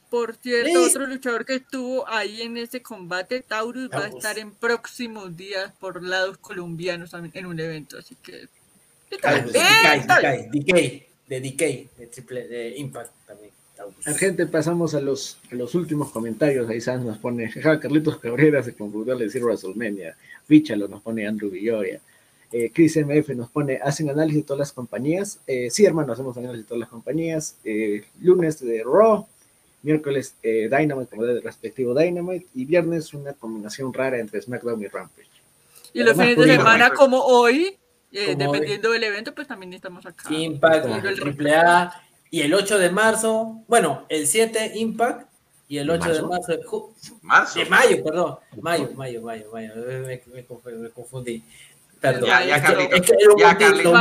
Por cierto, otro luchador que estuvo ahí en ese combate, Taurus, va a Taurus. estar en próximos días por lados colombianos en un evento, así que... ¡Eh, DK, tal! DK, DK, de DK, de triple de Impact. Taurus. Gente, pasamos a los, a los últimos comentarios. Ahí Sanz nos pone, jaja, Carlitos Cabrera se confundió al decir WrestleMania. Fíchalo, nos pone Andrew Villoria. Eh, Chris MF nos pone, hacen análisis de todas las compañías. Eh, sí, hermano, hacemos análisis de todas las compañías. Eh, lunes de Raw, miércoles eh, Dynamite, como del respectivo Dynamite, y viernes una combinación rara entre SmackDown y Rampage. Y los Además, fines de semana como hoy, eh, Como hoy. dependiendo del evento, pues también estamos acá. Impact, el Triple A, y el 8 de marzo, bueno, el 7 Impact, y el 8 de ¿Marzo? marzo, ju- Marzo. de mayo, perdón, mayo, mayo, mayo, mayo, me, me me confundí. Perdón. Ya, ya, Es que- Carlitos, es que los ya, Carlitos.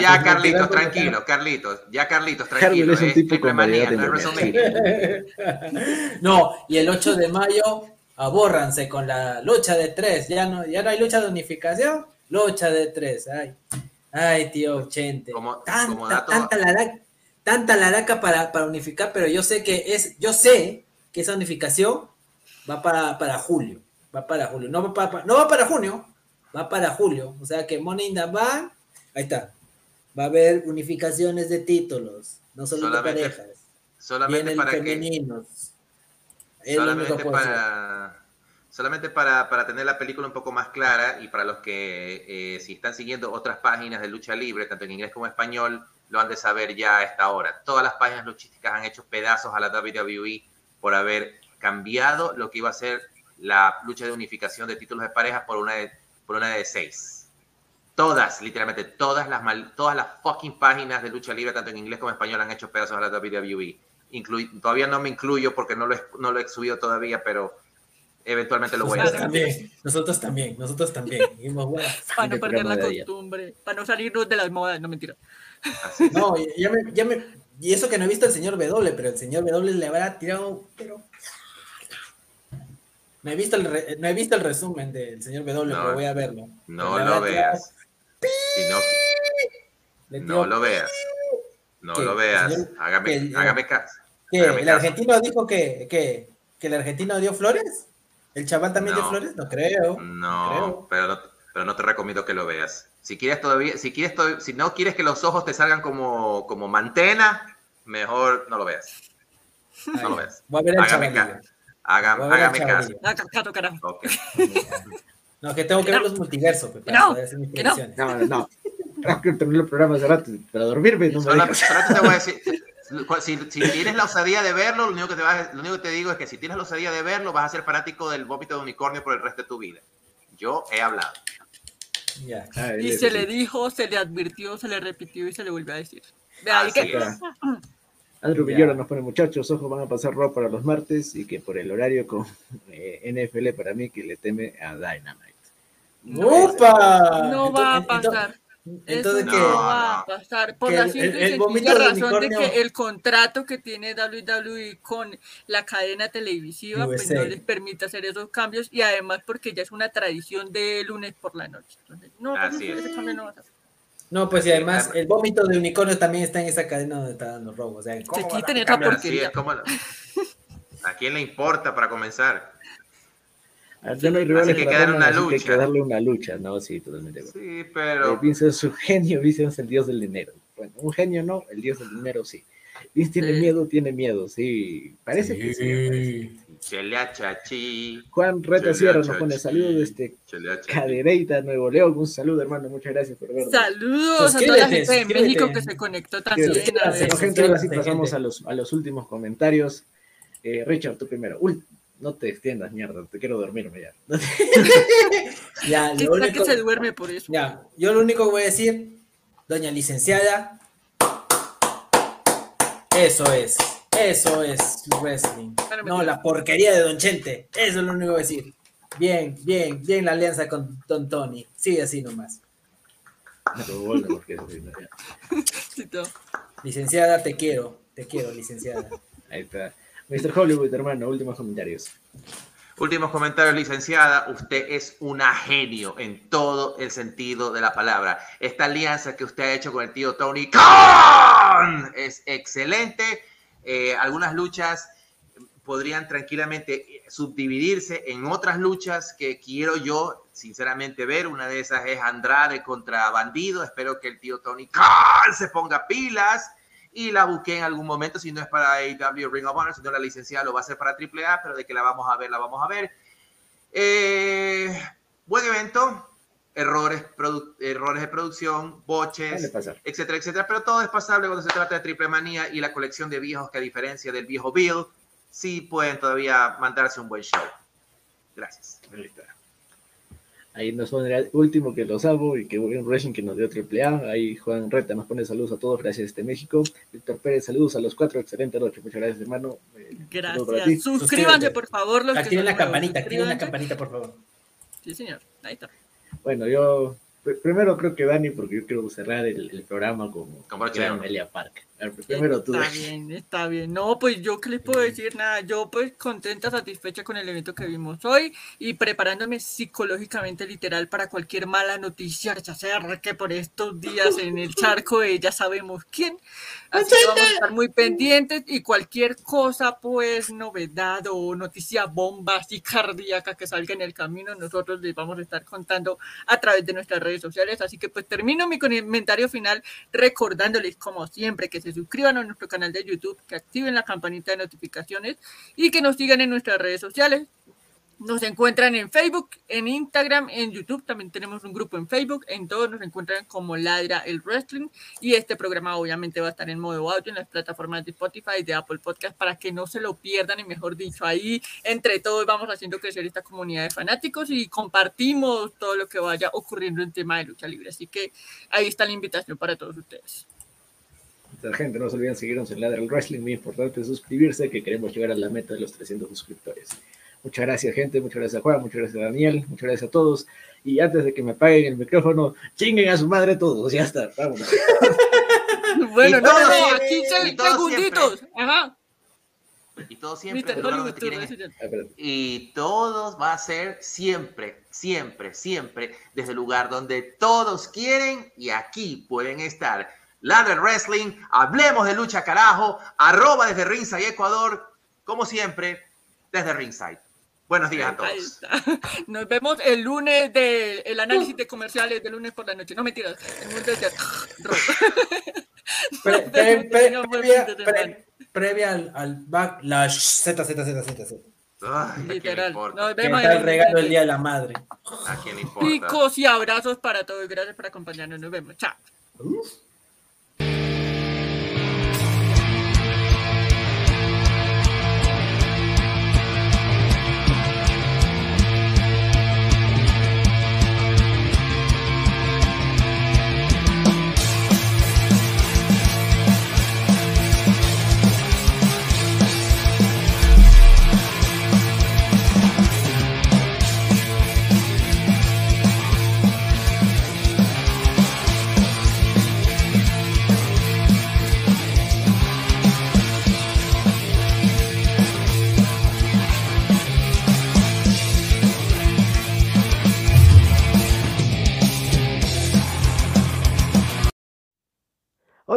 Ya, Carlitos, tranquilo, Carlitos. Ya, Carlitos, tranquilo. es un Es tipo con Manía. No, y el 8 de mayo, abórranse con la lucha de tres. Ya no, ya no hay lucha de unificación, lucha de tres. Ay, ay tío Chente. Como- tanta, como dato- tanta laraca, tanta laraca para, para unificar, pero yo sé que es, yo sé que esa unificación va para, para julio. Va para julio. No va para, no va para junio, va para julio. O sea que Money Bank, ahí está. Va a haber unificaciones de títulos, no solo Solamente- de parejas. Solamente para femeninos. Es lo único solamente que decir. para solamente para, para tener la película un poco más clara y para los que eh, si están siguiendo otras páginas de lucha libre, tanto en inglés como en español, lo han de saber ya a esta hora. Todas las páginas luchísticas han hecho pedazos a la WWE por haber cambiado lo que iba a ser la lucha de unificación de títulos de parejas por una de, por una de seis. Todas, literalmente, todas las, mal- todas las fucking páginas de lucha libre, tanto en inglés como en español, han hecho pedazos a la WWE. Inclui- todavía no me incluyo porque no lo, no lo he subido todavía, pero eventualmente lo voy a Nosotros hacer. también, nosotros también, nosotros también. Dijimos, bueno, Para no de perder la costumbre, para no salirnos de las modas, no mentira. Así no, ya me, ya me, y eso que no he visto el señor W, pero el señor W le habrá tirado, pero no he visto el, re- no he visto el resumen del señor W, No, pero voy a verlo. No Le lo tirado- veas. Si no, lo veas. No lo veas. Señor, Hágame, que- hágame caso. ¿Qué? hágame ¿El caso. argentino dijo que, que, que el argentino dio flores? ¿El chaval también No. flores? No creo. No, creo. pero no, pero no te recomiendo que lo veas. Si quieres todavía, si quieres to- si no quieres que los ojos te salgan como, como mantena, mejor no lo veas. No lo veas. Voy a ver el Hágame caso. Hágame, ver hágame caso. Ok. No, que tengo que ver los multiversos, pues, para no, poder hacer mis no. No, no. Tengo que terminar el programa hace rato para dormirme. No me te voy a decir, si, si tienes la osadía de verlo, lo único, que te vas- lo único que te digo es que si tienes la osadía de verlo, vas a ser fanático del vómito de unicornio por el resto de tu vida. Yo he hablado. Ya. Ah, Y se le dijo, se le advirtió, se le repitió y se le volvió a decir. De ahí que. Andrew Ya. Villora nos pone muchachos, ojos van a pasar Raw para los martes y que por el horario con eh, NFL para mí que le teme a Dynamite. ¡Opa! no va a Entonces- pasar. Entonces, Eso que no No, va a no. pasar por la el- simple el- el razón de unicornio- que el contrato que tiene WWE con la cadena televisiva pues no les permite hacer esos cambios y además porque ya es una tradición de lunes por la noche. Entonces, no, pues, Así ese es. cambio no va a. No, pues y además el vómito de unicornio también está en esa cadena donde está dando robos. O sea, ¿cómo Se quiten esa no? ¿A quién le importa para comenzar? Ah, Ya no hay rivales que para una que hay que darle una lucha, ¿no? Sí, totalmente. acuerdo. Sí, Eh, pero Vince es un genio, Vince es el dios del dinero. Bueno, un genio no, el dios del dinero sí. Vince tiene Sí. miedo, tiene miedo, sí. Parece que sí. parece. Chelea Chachi. Juan Reta Sierra nos pone saludos desde. Cadereyta, Nuevo León. Un saludo, hermano. Muchas gracias por vernos. Saludos a toda la gente de. México que se conectó ver. Bueno, gente, ahora sí pasamos a los, a los últimos comentarios. Eh, Richard, tú primero. Uy, no te extiendas, mierda. Te quiero dormirme ya. Ya, ¿Qué lo tal único, que se duerme por eso? ya, yo lo único que voy a decir, doña licenciada, eso es, eso es wrestling. No, la porquería de Don Chente, eso es lo único que voy a decir. Bien, bien, bien la alianza con Don Tony. Sigue así nomás. Licenciada, te quiero, te quiero, licenciada. Ahí está. Mr. Hollywood, hermano, últimos comentarios. Últimos comentarios, licenciada. Usted es una genio en todo el sentido de la palabra. Esta alianza que usted ha hecho con el tío Tony Khan es excelente. Eh, algunas luchas podrían tranquilamente subdividirse en otras luchas que quiero yo sinceramente ver. Una de esas es Andrade contra Bandido. Espero que el tío Tony Khan se ponga pilas y la busqué en algún momento, si no es para AEW Ring of Honor, si no la licenciada lo va a hacer para AAA, pero de que la vamos a ver, la vamos a ver. Eh, buen evento, errores, errores de producción, boches, etcétera, etcétera, pero todo es pasable cuando se trata de Triple Manía y la colección de viejos que a diferencia del viejo Bill, sí pueden todavía mandarse un buen show. Gracias. Ahí está. Ahí nos pone el último que los amo y que buen wrestling que nos dio triple A. Ahí Juan Reta nos pone saludos a todos, gracias este México. Víctor Pérez, saludos a los cuatro, excelente noche, muchas gracias hermano. Eh. Gracias. Suscríbanse, por favor. Los que Activen son la campanita, activen la campanita, por favor. Sí, señor. Ahí está. Bueno, yo pr- primero creo que Dani, porque yo quiero cerrar el, el programa de oro. Amelia Park. Primero tú. Está bien, está bien. No, pues yo qué les puedo decir nada. Yo pues contenta, satisfecha con el evento que vimos hoy y preparándome psicológicamente literal para cualquier mala noticia que se acerque por estos días en el charco de ya sabemos quién. Así que vamos a estar muy pendientes y cualquier cosa, pues novedad o noticia bomba así cardíaca que salga en el camino, nosotros les vamos a estar contando a través de nuestras redes sociales. Así que pues termino mi comentario final recordándoles como siempre que se suscriban a nuestro canal de YouTube, que activen la campanita de notificaciones y que nos sigan en nuestras redes sociales. Nos encuentran en Facebook, en Instagram, en YouTube. También tenemos un grupo en Facebook. En todos nos encuentran como Ladra el Wrestling. Y este programa obviamente va a estar en modo audio en las plataformas de Spotify y de Apple Podcast para que no se lo pierdan. Y mejor dicho, ahí entre todos vamos haciendo crecer esta comunidad de fanáticos y compartimos todo lo que vaya ocurriendo en tema de lucha libre. Así que ahí está la invitación para todos ustedes. Gente, no se olviden seguirnos en Ladra el Wrestling, muy importante suscribirse, que queremos llegar a la meta de los 300 suscriptores. Muchas gracias, gente, muchas gracias a Juan, muchas gracias a Daniel, muchas gracias a todos. Y antes de que me apaguen el micrófono, chinguen a su madre todos, ya está, vámonos. Bueno, Y no, todo no, siempre, 15 y todo segunditos. Ajá. Y todo siempre. Quieren. Ah. Y todos va a ser siempre, siempre, siempre desde el lugar donde todos quieren y aquí pueden estar. Ladra el Wrestling, hablemos de lucha carajo, arroba desde Ringside Ecuador, como siempre, desde Ringside. Buenos días a todos. Nos vemos el lunes de el análisis de comerciales del lunes por la noche. No mentiras. El mundo de. Pre- pre- pre- previa, de al, al backlash Z, Z, Z, Z, Z. Ay, ¿a quién le Literal. Nos Que vemos está el regalo del Día de la Madre. ¿A quién importa? Picos y abrazos para todos. Gracias por acompañarnos. Nos vemos. Chao.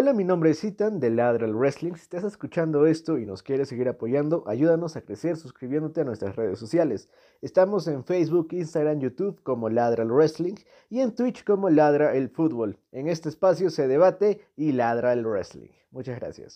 Hola, mi nombre es Ethan de Ladra el Wrestling. Si estás escuchando esto y nos quieres seguir apoyando, ayúdanos a crecer suscribiéndote a nuestras redes sociales. Estamos en Facebook, Instagram, YouTube como Ladra el Wrestling y en Twitch como Ladra el Fútbol. En este espacio se debate y ladra el wrestling. Muchas gracias.